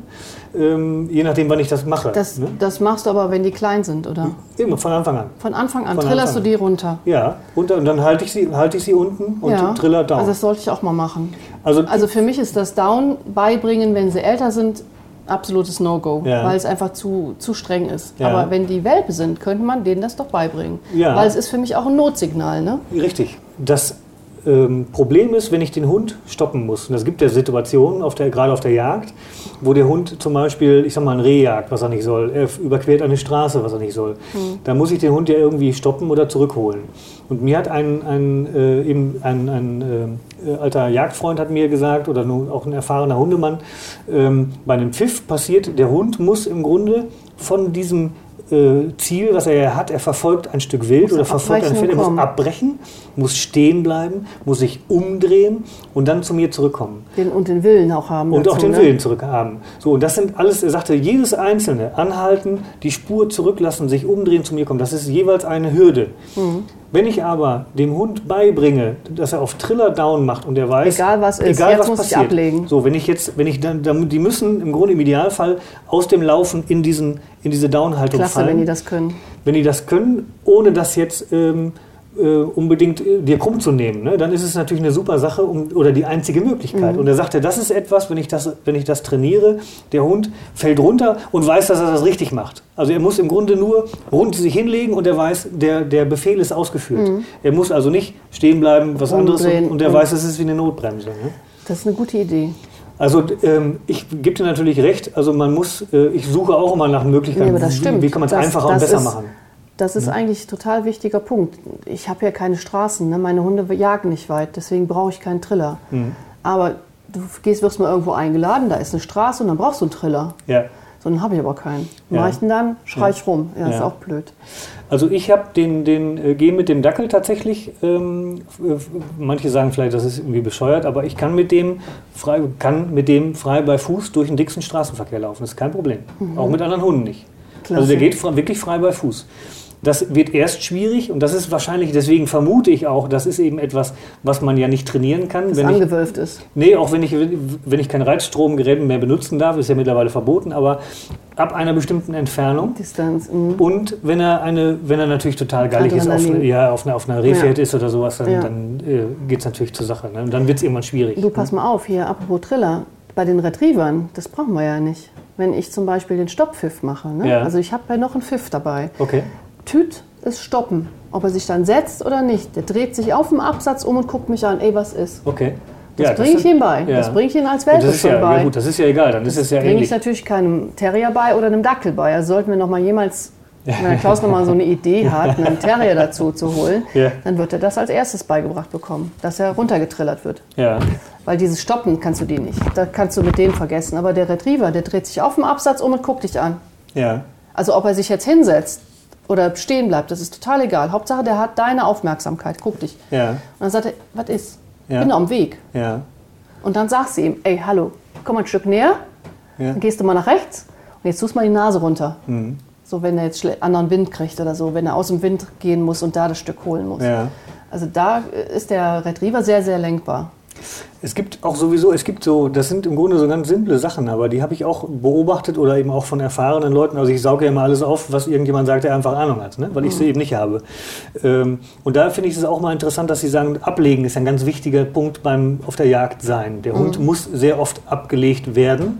Speaker 2: Ähm, je nachdem, wann ich das mache.
Speaker 3: Das,
Speaker 2: ne?
Speaker 3: das machst du aber, wenn die klein sind, oder?
Speaker 2: Immer von Anfang an.
Speaker 3: Von Anfang an
Speaker 2: Von
Speaker 3: trillerst
Speaker 2: Anfang
Speaker 3: du die runter.
Speaker 2: Ja, dann- und dann halte ich sie, halte ich sie unten und
Speaker 3: ja.
Speaker 2: triller down.
Speaker 3: Also das sollte ich auch mal machen.
Speaker 2: Also,
Speaker 3: Also für mich ist das Down beibringen, wenn sie älter sind, absolutes No-Go,
Speaker 2: Ja.
Speaker 3: weil es einfach zu, zu streng ist.
Speaker 2: Ja.
Speaker 3: Aber wenn die Welpe sind, könnte man denen das doch beibringen.
Speaker 2: Ja.
Speaker 3: Weil es ist für mich auch ein Notsignal. Ne?
Speaker 2: Richtig. Das ähm, Problem ist, wenn ich den Hund stoppen muss. Und es gibt ja Situationen, auf der, gerade auf der Jagd, wo der Hund zum Beispiel, ich sag mal, ein Reh jagt, was er nicht soll. Er überquert eine Straße, was er nicht soll. Da muss ich den Hund ja irgendwie stoppen oder zurückholen. Und mir hat ein, ein, äh, eben ein, ein äh, alter Jagdfreund hat mir gesagt, oder nun auch ein erfahrener Hundemann, ähm, bei einem Pfiff passiert, der Hund muss im Grunde von diesem äh, Ziel, was er hat, er verfolgt ein Stück Wild
Speaker 3: Muss
Speaker 2: oder
Speaker 3: er
Speaker 2: verfolgt ein Pferd, er muss abbrechen, muss stehen bleiben, muss sich umdrehen und dann zu mir zurückkommen.
Speaker 3: Den, und den Willen auch haben.
Speaker 2: Und
Speaker 3: dazu,
Speaker 2: auch den
Speaker 3: ne?
Speaker 2: Willen zurückhaben. So, und das sind alles, er sagte, jedes Einzelne, anhalten, die Spur zurücklassen, sich umdrehen, zu mir kommen, das ist jeweils eine Hürde.
Speaker 3: Mhm.
Speaker 2: Wenn ich aber dem Hund beibringe, dass er auf Triller down macht und er weiß,
Speaker 3: Egal was ist,
Speaker 2: egal
Speaker 3: jetzt
Speaker 2: was
Speaker 3: muss ich
Speaker 2: passiert.
Speaker 3: ablegen.
Speaker 2: So, wenn ich jetzt, wenn ich dann, dann, die müssen im Grunde im Idealfall aus dem Laufen in diesen, in diese Down-Haltung
Speaker 3: Klasse,
Speaker 2: fallen
Speaker 3: wenn die das können.
Speaker 2: wenn die das können, ohne das jetzt ähm, äh, unbedingt äh, dir krumm zu nehmen, ne, dann ist es natürlich eine super Sache um, oder die einzige Möglichkeit.
Speaker 3: Mhm.
Speaker 2: Und er sagte, das ist etwas, wenn ich das, wenn ich das trainiere, der Hund fällt runter und weiß, dass er das richtig macht. Also er muss im Grunde nur rund sich hinlegen und er weiß, der, der Befehl ist ausgeführt. Er muss also nicht stehen bleiben, was anderes
Speaker 3: Umdrehen
Speaker 2: und, und er
Speaker 3: und-
Speaker 2: weiß, es ist wie eine Notbremse. Ne?
Speaker 3: Das ist eine gute Idee.
Speaker 2: Also ähm, ich gebe dir natürlich recht, also man muss, äh, ich suche auch immer nach Möglichkeiten,
Speaker 3: Nee,
Speaker 2: wie, wie kann man es
Speaker 3: Das-
Speaker 2: einfacher und
Speaker 3: das
Speaker 2: besser
Speaker 3: ist-
Speaker 2: machen.
Speaker 3: Das ist eigentlich ein total wichtiger Punkt. Ich habe ja keine Straßen, ne? meine Hunde jagen nicht weit, deswegen brauche ich keinen Triller.
Speaker 2: Mhm.
Speaker 3: Aber du gehst, wirst mal irgendwo eingeladen, da ist eine Straße und dann brauchst du einen Triller.
Speaker 2: Ja.
Speaker 3: So, dann habe ich aber keinen.
Speaker 2: Ja.
Speaker 3: Mache ich den dann, schrei ich rum. Ja, ist
Speaker 2: Ja.
Speaker 3: auch blöd.
Speaker 2: Also ich habe den, den äh, gehe mit dem Dackel tatsächlich. Ähm, f- manche sagen vielleicht, das ist irgendwie bescheuert, aber ich kann mit dem frei, kann mit dem frei bei Fuß durch den dicksten Straßenverkehr laufen. Das ist kein Problem. Auch mit anderen Hunden nicht.
Speaker 3: Klasse.
Speaker 2: Also der geht wirklich frei bei Fuß. Das wird erst schwierig und das ist wahrscheinlich, deswegen vermute ich auch, das ist eben etwas, was man ja nicht trainieren kann.
Speaker 3: Das
Speaker 2: wenn ich,
Speaker 3: angewölft ist.
Speaker 2: Nee, auch wenn ich, wenn ich kein Reizstromgerät mehr benutzen darf, ist ja mittlerweile verboten, aber ab einer bestimmten Entfernung
Speaker 3: Distanz. mhm.
Speaker 2: und wenn er eine, wenn er natürlich total gallig ist, auf, ja, auf einer, auf einer Rehfeld
Speaker 3: Ja.
Speaker 2: ist oder sowas, dann,
Speaker 3: Ja.
Speaker 2: dann äh, geht es natürlich zur Sache. Ne? Und dann wird es irgendwann schwierig.
Speaker 3: Du, pass mal auf, hier, apropos Triller. Bei den Retrievern, das brauchen wir ja nicht. Wenn ich zum Beispiel den Stopppfiff mache, ne?
Speaker 2: Ja.
Speaker 3: also ich habe ja noch einen Pfiff dabei.
Speaker 2: Okay.
Speaker 3: Tüt ist stoppen. Ob er sich dann setzt oder nicht. Der dreht sich auf dem Absatz um und guckt mich an. Ey, was ist?
Speaker 2: Okay.
Speaker 3: Das
Speaker 2: Ja,
Speaker 3: bringe ich ihm bei.
Speaker 2: ja.
Speaker 3: Das bringe ich ihm als
Speaker 2: das
Speaker 3: schon
Speaker 2: ja,
Speaker 3: bei.
Speaker 2: ja gut, das ist ja egal, dann ist es ja
Speaker 3: bringe ich natürlich keinem Terrier bei oder einem Dackel bei. Also sollten wir noch mal jemals Wenn der Klaus nochmal so eine Idee hat, einen Terrier dazu zu holen, dann wird er das als erstes beigebracht bekommen, dass er runtergetrillert wird.
Speaker 2: Ja.
Speaker 3: Weil dieses Stoppen kannst du die nicht. Da kannst du mit denen vergessen. Aber der Retriever, der dreht sich auf dem Absatz um und guckt dich an.
Speaker 2: Ja.
Speaker 3: Also ob er sich jetzt hinsetzt oder stehen bleibt, das ist total egal. Hauptsache, der hat deine Aufmerksamkeit, guck dich.
Speaker 2: Ja.
Speaker 3: Und dann sagt er, was ist?
Speaker 2: Ja.
Speaker 3: Bin dem Weg.
Speaker 2: Ja.
Speaker 3: Und dann sagst du ihm, ey, hallo, komm mal ein Stück näher,
Speaker 2: Ja.
Speaker 3: dann gehst du mal nach rechts und jetzt tust mal die Nase runter.
Speaker 2: Mhm.
Speaker 3: So, wenn er jetzt anderen Wind kriegt oder so, wenn er aus dem Wind gehen muss und da das Stück holen muss. Also da ist der Retriever sehr, sehr lenkbar.
Speaker 2: Es gibt auch sowieso, es gibt so, das sind im Grunde so ganz simple Sachen, aber die habe ich auch beobachtet oder eben auch von erfahrenen Leuten. Also ich sauge ja immer alles auf, was irgendjemand sagt, der einfach Ahnung hat, ne? weil ich sie eben nicht habe. Ähm, und da finde ich es auch mal interessant, dass Sie sagen, ablegen ist ein ganz wichtiger Punkt beim auf der Jagd sein. Der Hund muss sehr oft abgelegt werden,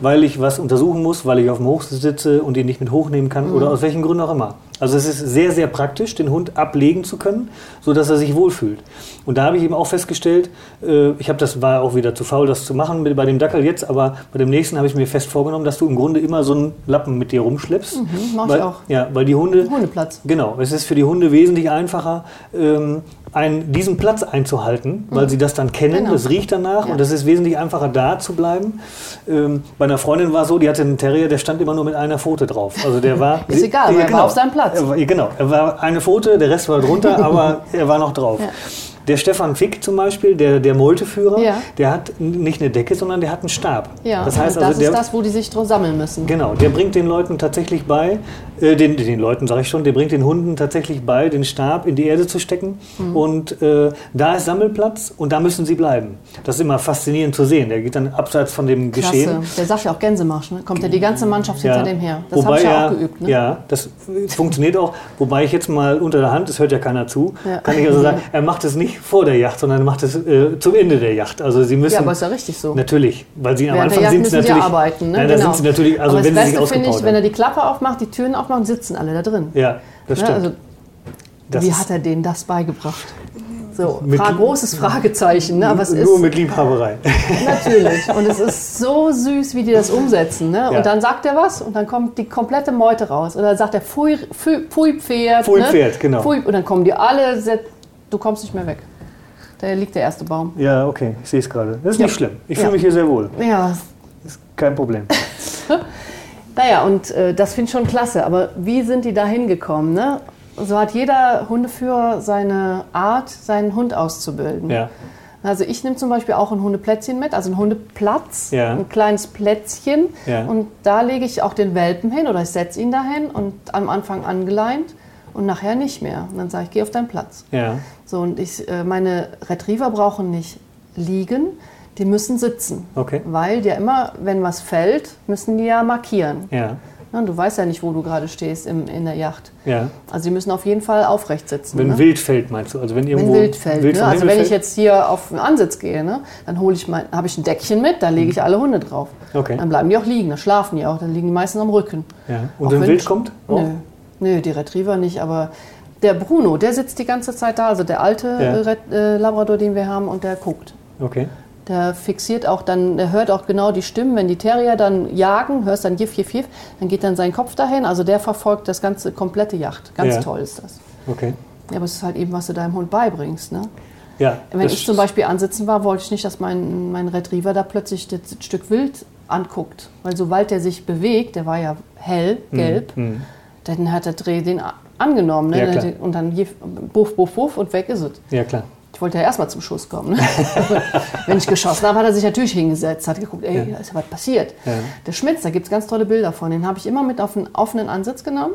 Speaker 2: weil ich was untersuchen muss, weil ich auf dem Hochsitz sitze und ihn nicht mit hochnehmen kann oder aus welchen Gründen auch immer. Also es ist sehr, sehr praktisch, den Hund ablegen zu können, sodass er sich wohlfühlt. Und da habe ich eben auch festgestellt, äh, ich habe das war auch wieder zu faul, das zu machen bei dem Dackel jetzt, aber bei dem nächsten habe ich mir fest vorgenommen, dass du im Grunde immer so einen Lappen mit dir rumschleppst.
Speaker 3: Mhm, mach ich
Speaker 2: weil,
Speaker 3: auch.
Speaker 2: Ja, weil die Hunde
Speaker 3: Hundeplatz.
Speaker 2: Genau, es ist für die Hunde wesentlich einfacher, ähm, einen, diesen Platz einzuhalten, weil sie das dann kennen,
Speaker 3: Genau.
Speaker 2: das riecht danach
Speaker 3: Ja.
Speaker 2: und es ist wesentlich einfacher, da zu bleiben. Ähm, bei einer Freundin war es so, die hatte einen Terrier, der stand immer nur mit einer Pfote drauf. Also der war.
Speaker 3: Ist egal, aber er war auf seinem Platz.
Speaker 2: Er war, genau, er war eine Pfote, der Rest war drunter, aber er war noch drauf.
Speaker 3: Ja.
Speaker 2: Der Stefan Fick zum Beispiel, der, der Molteführer,
Speaker 3: Ja.
Speaker 2: der hat nicht eine Decke, sondern der hat einen Stab.
Speaker 3: Ja,
Speaker 2: das heißt
Speaker 3: und das
Speaker 2: also, der,
Speaker 3: ist das, wo die sich drum sammeln müssen.
Speaker 2: Genau, der bringt den Leuten tatsächlich bei, äh, den, den Leuten sage ich schon, der bringt den Hunden tatsächlich bei, den Stab in die Erde zu stecken.
Speaker 3: Mhm.
Speaker 2: Und äh, da ist Sammelplatz und da müssen sie bleiben. Das ist immer faszinierend zu sehen. Der geht dann abseits von dem
Speaker 3: Klasse.
Speaker 2: Geschehen.
Speaker 3: Der sagt ja auch Gänsemarsch, ne? Kommt ja die ganze Mannschaft hinter dem her. Das habe ich ja
Speaker 2: er-
Speaker 3: auch geübt, ne?
Speaker 2: Ja, das funktioniert auch. Wobei ich jetzt mal unter der Hand, das hört ja keiner zu,
Speaker 3: Ja.
Speaker 2: kann ich also sagen, er macht es nicht vor der Yacht, sondern er macht es äh, zum Ende der Yacht. Also sie müssen
Speaker 3: Ja, aber ist ja richtig so.
Speaker 2: natürlich, weil sie am
Speaker 3: Während
Speaker 2: Anfang
Speaker 3: der Jagd
Speaker 2: sind sie
Speaker 3: müssen sie
Speaker 2: natürlich
Speaker 3: arbeiten. Ne?
Speaker 2: Nein, da
Speaker 3: genau.
Speaker 2: sind sie natürlich, also
Speaker 3: Aber
Speaker 2: wenn
Speaker 3: das Beste finde ich, wenn er die Klappe aufmacht, die Türen aufmacht, sitzen alle da drin.
Speaker 2: Ja, das
Speaker 3: Ne?
Speaker 2: stimmt.
Speaker 3: Also,
Speaker 2: Das
Speaker 3: wie hat er denen das beigebracht? So, Fra großes Fragezeichen, ne? aber es
Speaker 2: Nur
Speaker 3: ist
Speaker 2: mit Liebhaberei.
Speaker 3: natürlich. Und es ist so süß, wie die das umsetzen. Ne?
Speaker 2: Ja.
Speaker 3: Und dann sagt er was und dann kommt die komplette Meute raus. Oder dann sagt er Pfui, Pfui, Pfui Pferd.
Speaker 2: Pfui
Speaker 3: ne?
Speaker 2: Pferd, genau.
Speaker 3: Pfui, und dann kommen die alle, du kommst nicht mehr weg. Da liegt der erste Baum.
Speaker 2: Ja, okay, ich sehe es gerade. Das ist
Speaker 3: Ja.
Speaker 2: nicht schlimm. Ich
Speaker 3: Ja.
Speaker 2: fühle mich hier sehr wohl.
Speaker 3: Ja,
Speaker 2: Ist kein Problem.
Speaker 3: Naja, und äh, das finde ich schon klasse. Aber wie sind die da hingekommen? Ne? So hat jeder Hundeführer seine Art, seinen Hund auszubilden.
Speaker 2: Ja.
Speaker 3: Also ich nehme zum Beispiel auch ein Hundeplätzchen mit, also ein Hundeplatz,
Speaker 2: Ja.
Speaker 3: ein kleines Plätzchen.
Speaker 2: Ja.
Speaker 3: Und da lege ich auch den Welpen hin oder ich setze ihn dahin und am Anfang angeleint und nachher nicht mehr. Und dann sage ich, geh auf deinen Platz.
Speaker 2: Ja.
Speaker 3: So, und ich, äh, meine Retriever brauchen nicht liegen, die müssen sitzen.
Speaker 2: Okay.
Speaker 3: Weil die ja immer, wenn was fällt, müssen die ja markieren.
Speaker 2: Ja.
Speaker 3: Und du weißt ja nicht, wo du gerade stehst im, in der Yacht.
Speaker 2: Ja.
Speaker 3: Also die müssen auf jeden Fall aufrecht sitzen.
Speaker 2: Wenn
Speaker 3: ne?
Speaker 2: Wild fällt, meinst du? Also wenn irgendwo
Speaker 3: wenn Wild fällt.
Speaker 2: Wild
Speaker 3: ne? Also
Speaker 2: Himmel
Speaker 3: wenn ich jetzt hier auf einen Ansitz gehe, ne? dann hole ich mein, habe ich ein Deckchen mit, da lege ich alle Hunde drauf.
Speaker 2: Mhm. Okay.
Speaker 3: Dann bleiben die auch liegen, da schlafen die auch, dann liegen die meisten am Rücken.
Speaker 2: Ja. Und
Speaker 3: Auch
Speaker 2: wenn
Speaker 3: wenn-
Speaker 2: Wild kommt?
Speaker 3: Nö. Nö, die Retriever nicht, aber der Bruno, der sitzt die ganze Zeit da, also der alte
Speaker 2: Ja.
Speaker 3: äh, äh, Labrador, den wir haben, und der guckt.
Speaker 2: Okay.
Speaker 3: Der fixiert auch dann, der hört auch genau die Stimmen. Wenn die Terrier dann jagen, hörst dann Jiff, Jiff, Jiff, dann geht dann sein Kopf dahin. Also der verfolgt das ganze komplette Yacht. Ganz
Speaker 2: Ja.
Speaker 3: toll ist das.
Speaker 2: Okay.
Speaker 3: Ja, aber es ist halt eben, was du deinem Hund beibringst. Ne?
Speaker 2: Ja.
Speaker 3: Wenn ich zum Beispiel ansitzen war, wollte ich nicht, dass mein, mein Retriever da plötzlich das Stück Wild anguckt. Weil sobald der sich bewegt, der war ja hell, gelb,
Speaker 2: Mhm.
Speaker 3: dann hat der Dreh den angenommen. Ne?
Speaker 2: Ja,
Speaker 3: und dann jiff, buff, buff, buff und weg ist es.
Speaker 2: Ja, klar.
Speaker 3: Ich wollte ja erstmal zum Schuss kommen. Ne? Wenn ich geschossen habe, hat er sich natürlich hingesetzt, hat geguckt, ey, da ist ja was passiert.
Speaker 2: Ja.
Speaker 3: Der Schmitz, da gibt es ganz tolle Bilder von, den habe ich immer mit auf einen offenen Ansitz genommen.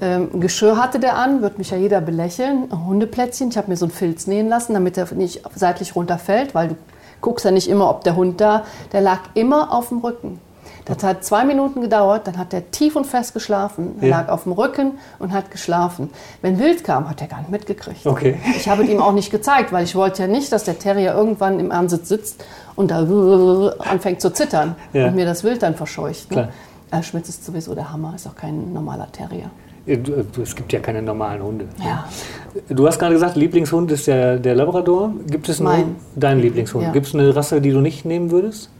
Speaker 3: Ähm, ein Geschirr hatte der an, wird mich ja jeder belächeln. Hundeplätzchen, ich habe mir so einen Filz nähen lassen, damit er nicht seitlich runterfällt, weil du guckst ja nicht immer, ob der Hund da, der lag immer auf dem Rücken. Das hat zwei Minuten gedauert, dann hat er tief und fest geschlafen.
Speaker 2: Ja.
Speaker 3: lag auf dem Rücken und hat geschlafen. Wenn Wild kam, hat er gar nicht mitgekriegt.
Speaker 2: Okay.
Speaker 3: Ich habe es ihm auch nicht gezeigt, weil ich wollte ja nicht, dass der Terrier irgendwann im Ansitz sitzt und da anfängt zu zittern
Speaker 2: Ja.
Speaker 3: und mir das Wild dann verscheucht. Ne? Äh, Schmitz ist sowieso der Hammer, ist auch kein normaler Terrier.
Speaker 2: Es gibt ja keine normalen Hunde.
Speaker 3: Ja.
Speaker 2: Du hast gerade gesagt, Lieblingshund ist der, der Labrador. Gibt es einen
Speaker 3: Mein.
Speaker 2: Hund- dein Lieblingshund?
Speaker 3: Ja.
Speaker 2: Gibt es eine Rasse, die du nicht nehmen würdest?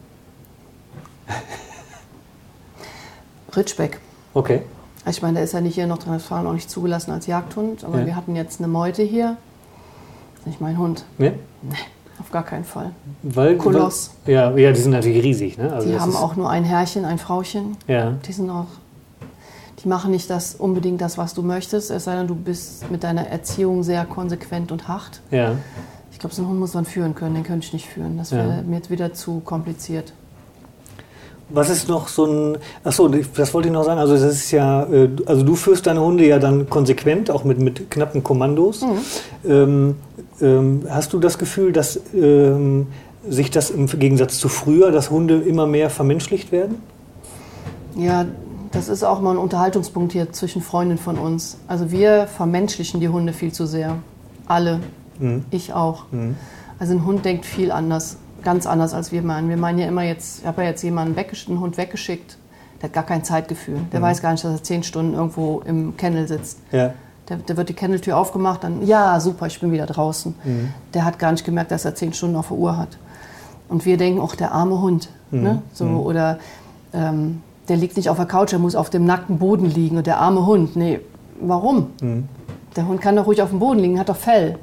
Speaker 3: Ritschbeck.
Speaker 2: Okay.
Speaker 3: Ich meine, der ist ja nicht hier in Nordrhein-Westfalen auch nicht zugelassen als Jagdhund, aber
Speaker 2: Ja.
Speaker 3: wir hatten jetzt eine Meute hier. Das ist nicht mein Hund.
Speaker 2: Ja?
Speaker 3: Auf gar keinen Fall.
Speaker 2: Weil,
Speaker 3: Koloss.
Speaker 2: Weil, ja, ja, die sind natürlich riesig. Ne? Also
Speaker 3: Die haben auch nur ein Herrchen, ein Frauchen.
Speaker 2: Ja,
Speaker 3: Die sind auch, die machen nicht das unbedingt das, was du möchtest, es sei denn, du bist mit deiner Erziehung sehr konsequent und hart.
Speaker 2: ja.
Speaker 3: Ich glaube, so einen Hund muss man führen können, den könnte ich nicht führen. Das
Speaker 2: Ja.
Speaker 3: wäre mir jetzt wieder zu kompliziert.
Speaker 2: Was ist noch so ein. Achso, das wollte ich noch sagen. Also, das ist ja. äh, Also, du führst deine Hunde ja dann konsequent, auch mit, mit knappen Kommandos. Ähm, ähm, hast du das Gefühl, dass ähm, sich das im Gegensatz zu früher, dass Hunde immer mehr vermenschlicht werden?
Speaker 3: Ja, das ist auch mal ein Unterhaltungspunkt hier zwischen Freunden von uns. Also wir vermenschlichen die Hunde viel zu sehr. Alle. Ich auch. Also ein Hund denkt viel anders. Ganz anders als wir meinen. Wir meinen ja immer jetzt, ich habe ja jetzt jemanden weggeschickt, einen Hund weggeschickt, der hat gar kein Zeitgefühl. Der weiß gar nicht, dass er zehn Stunden irgendwo im Kennel sitzt.
Speaker 2: Ja.
Speaker 3: Der, der wird die Kenneltür aufgemacht, dann, ja, super, ich bin wieder draußen. Der hat gar nicht gemerkt, dass er zehn Stunden auf der Uhr hat. Und wir denken, auch der arme Hund. Ne? So, Oder ähm, der liegt nicht auf der Couch, er muss auf dem nackten Boden liegen. Und der arme Hund, nee, warum? Der Hund kann doch ruhig auf dem Boden liegen, hat doch Fell.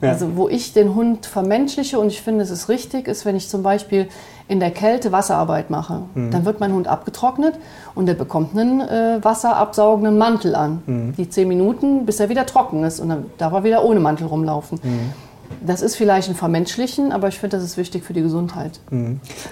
Speaker 2: Ja.
Speaker 3: Also wo ich den Hund vermenschliche und ich finde, es ist richtig, ist, wenn ich zum Beispiel in der Kälte Wasserarbeit mache. Dann wird mein Hund abgetrocknet und der bekommt einen äh, wasserabsaugenden Mantel an. Die zehn Minuten, bis er wieder trocken ist und dann darf er wieder ohne Mantel rumlaufen. Das ist vielleicht ein Vermenschlichen, aber ich finde, das ist wichtig für die Gesundheit.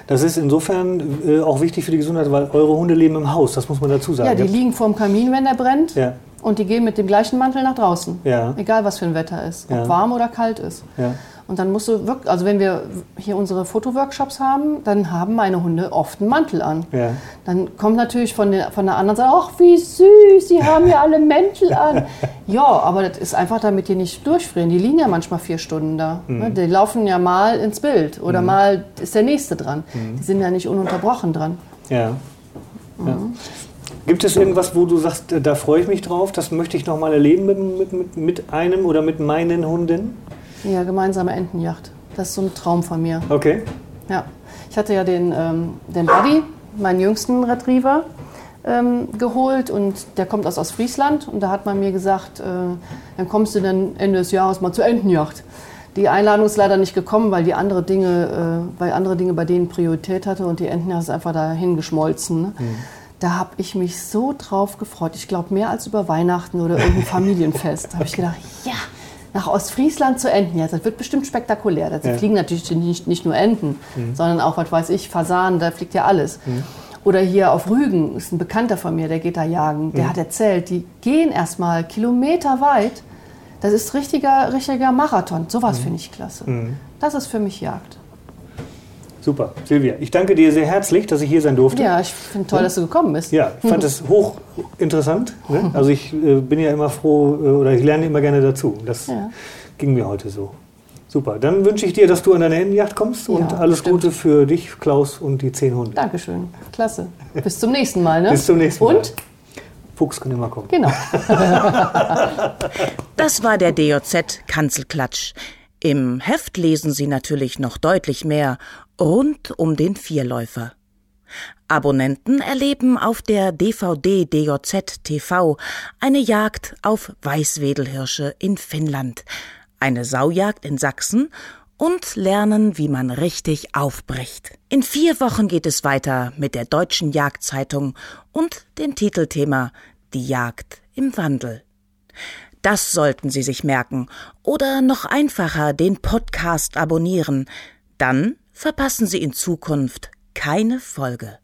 Speaker 2: Das ist insofern äh, auch wichtig für die Gesundheit, weil eure Hunde leben im Haus, das muss man dazu sagen.
Speaker 3: Ja, die liegen vorm Kamin, wenn der brennt.
Speaker 2: Ja.
Speaker 3: Und die gehen mit dem gleichen Mantel nach draußen.
Speaker 2: Ja.
Speaker 3: Egal, was für ein Wetter ist. Ob
Speaker 2: Ja.
Speaker 3: warm oder kalt ist.
Speaker 2: Ja.
Speaker 3: Und dann musst du wirklich, also wenn wir hier unsere Fotoworkshops haben, dann haben meine Hunde oft einen Mantel an.
Speaker 2: Ja.
Speaker 3: Dann kommt natürlich von, den, von der anderen Seite, ach wie süß, sie haben ja alle Mäntel an. ja, aber das ist einfach, damit die nicht durchfrieren. Die liegen ja manchmal vier Stunden da.
Speaker 2: Mhm.
Speaker 3: Ne? Die laufen ja mal ins Bild oder mal ist der nächste dran.
Speaker 2: Mhm.
Speaker 3: Die sind ja nicht ununterbrochen dran.
Speaker 2: Ja. ja. Gibt es irgendwas, wo du sagst, äh, da freue ich mich drauf, das möchte ich noch mal erleben mit, mit, mit, einem oder mit meinen Hunden?
Speaker 3: Ja, gemeinsame Entenjacht. Das ist so ein Traum von mir.
Speaker 2: Okay.
Speaker 3: Ja, ich hatte ja den, ähm, den Buddy, meinen jüngsten Retriever, ähm, geholt und der kommt aus Ostfriesland und da hat man mir gesagt, äh, dann kommst du dann Ende des Jahres mal zur Entenjacht. Die Einladung ist leider nicht gekommen, weil die andere Dinge, äh, weil andere Dinge bei denen Priorität hatte und die Entenjacht ist einfach dahin geschmolzen. Ne? Da habe ich mich so drauf gefreut. Ich glaube mehr als über Weihnachten oder irgendein Familienfest. Da habe ich gedacht, ja, nach Ostfriesland zur Entenjagd. Das wird bestimmt spektakulär. Da
Speaker 2: Ja.
Speaker 3: fliegen natürlich nicht, nicht nur Enten, sondern auch, was weiß ich, Fasanen, da fliegt ja alles. Oder hier auf Rügen ist ein Bekannter von mir, der geht da jagen. Der hat erzählt, die gehen erstmal Kilometer weit. Das ist richtiger, richtiger Marathon. Sowas finde ich klasse. Das ist für mich Jagd.
Speaker 2: Super. Silvia, ich danke dir sehr herzlich, dass ich hier sein durfte.
Speaker 3: Ja, ich finde toll, dass du gekommen bist.
Speaker 2: Ja, ich fand es hochinteressant. Ne? Also ich äh, bin ja immer froh äh, oder ich lerne immer gerne dazu. Das
Speaker 3: Ja.
Speaker 2: ging mir heute so. Super. Dann wünsche ich dir, dass du an deine Entenjacht kommst und
Speaker 3: Ja,
Speaker 2: alles
Speaker 3: bestimmt.
Speaker 2: Gute für dich, Klaus und die zehn Hunde.
Speaker 3: Dankeschön. Klasse. Bis zum nächsten Mal. Ne?
Speaker 2: Bis zum nächsten Mal.
Speaker 3: Und?
Speaker 2: Fuchs kann immer kommen.
Speaker 3: Genau.
Speaker 1: Das war der DJZ Kanzelklatsch. Im Heft lesen Sie natürlich noch deutlich mehr rund um den Vierläufer. Abonnenten erleben auf der DVD DJZ TV eine Jagd auf Weißwedelhirsche in Finnland, eine Saujagd in Sachsen und lernen, wie man richtig aufbricht. In vier Wochen geht es weiter mit der Deutschen Jagdzeitung und dem Titelthema Die Jagd im Wandel. Das sollten Sie sich merken oder noch einfacher den Podcast abonnieren. Dann verpassen Sie in Zukunft keine Folge.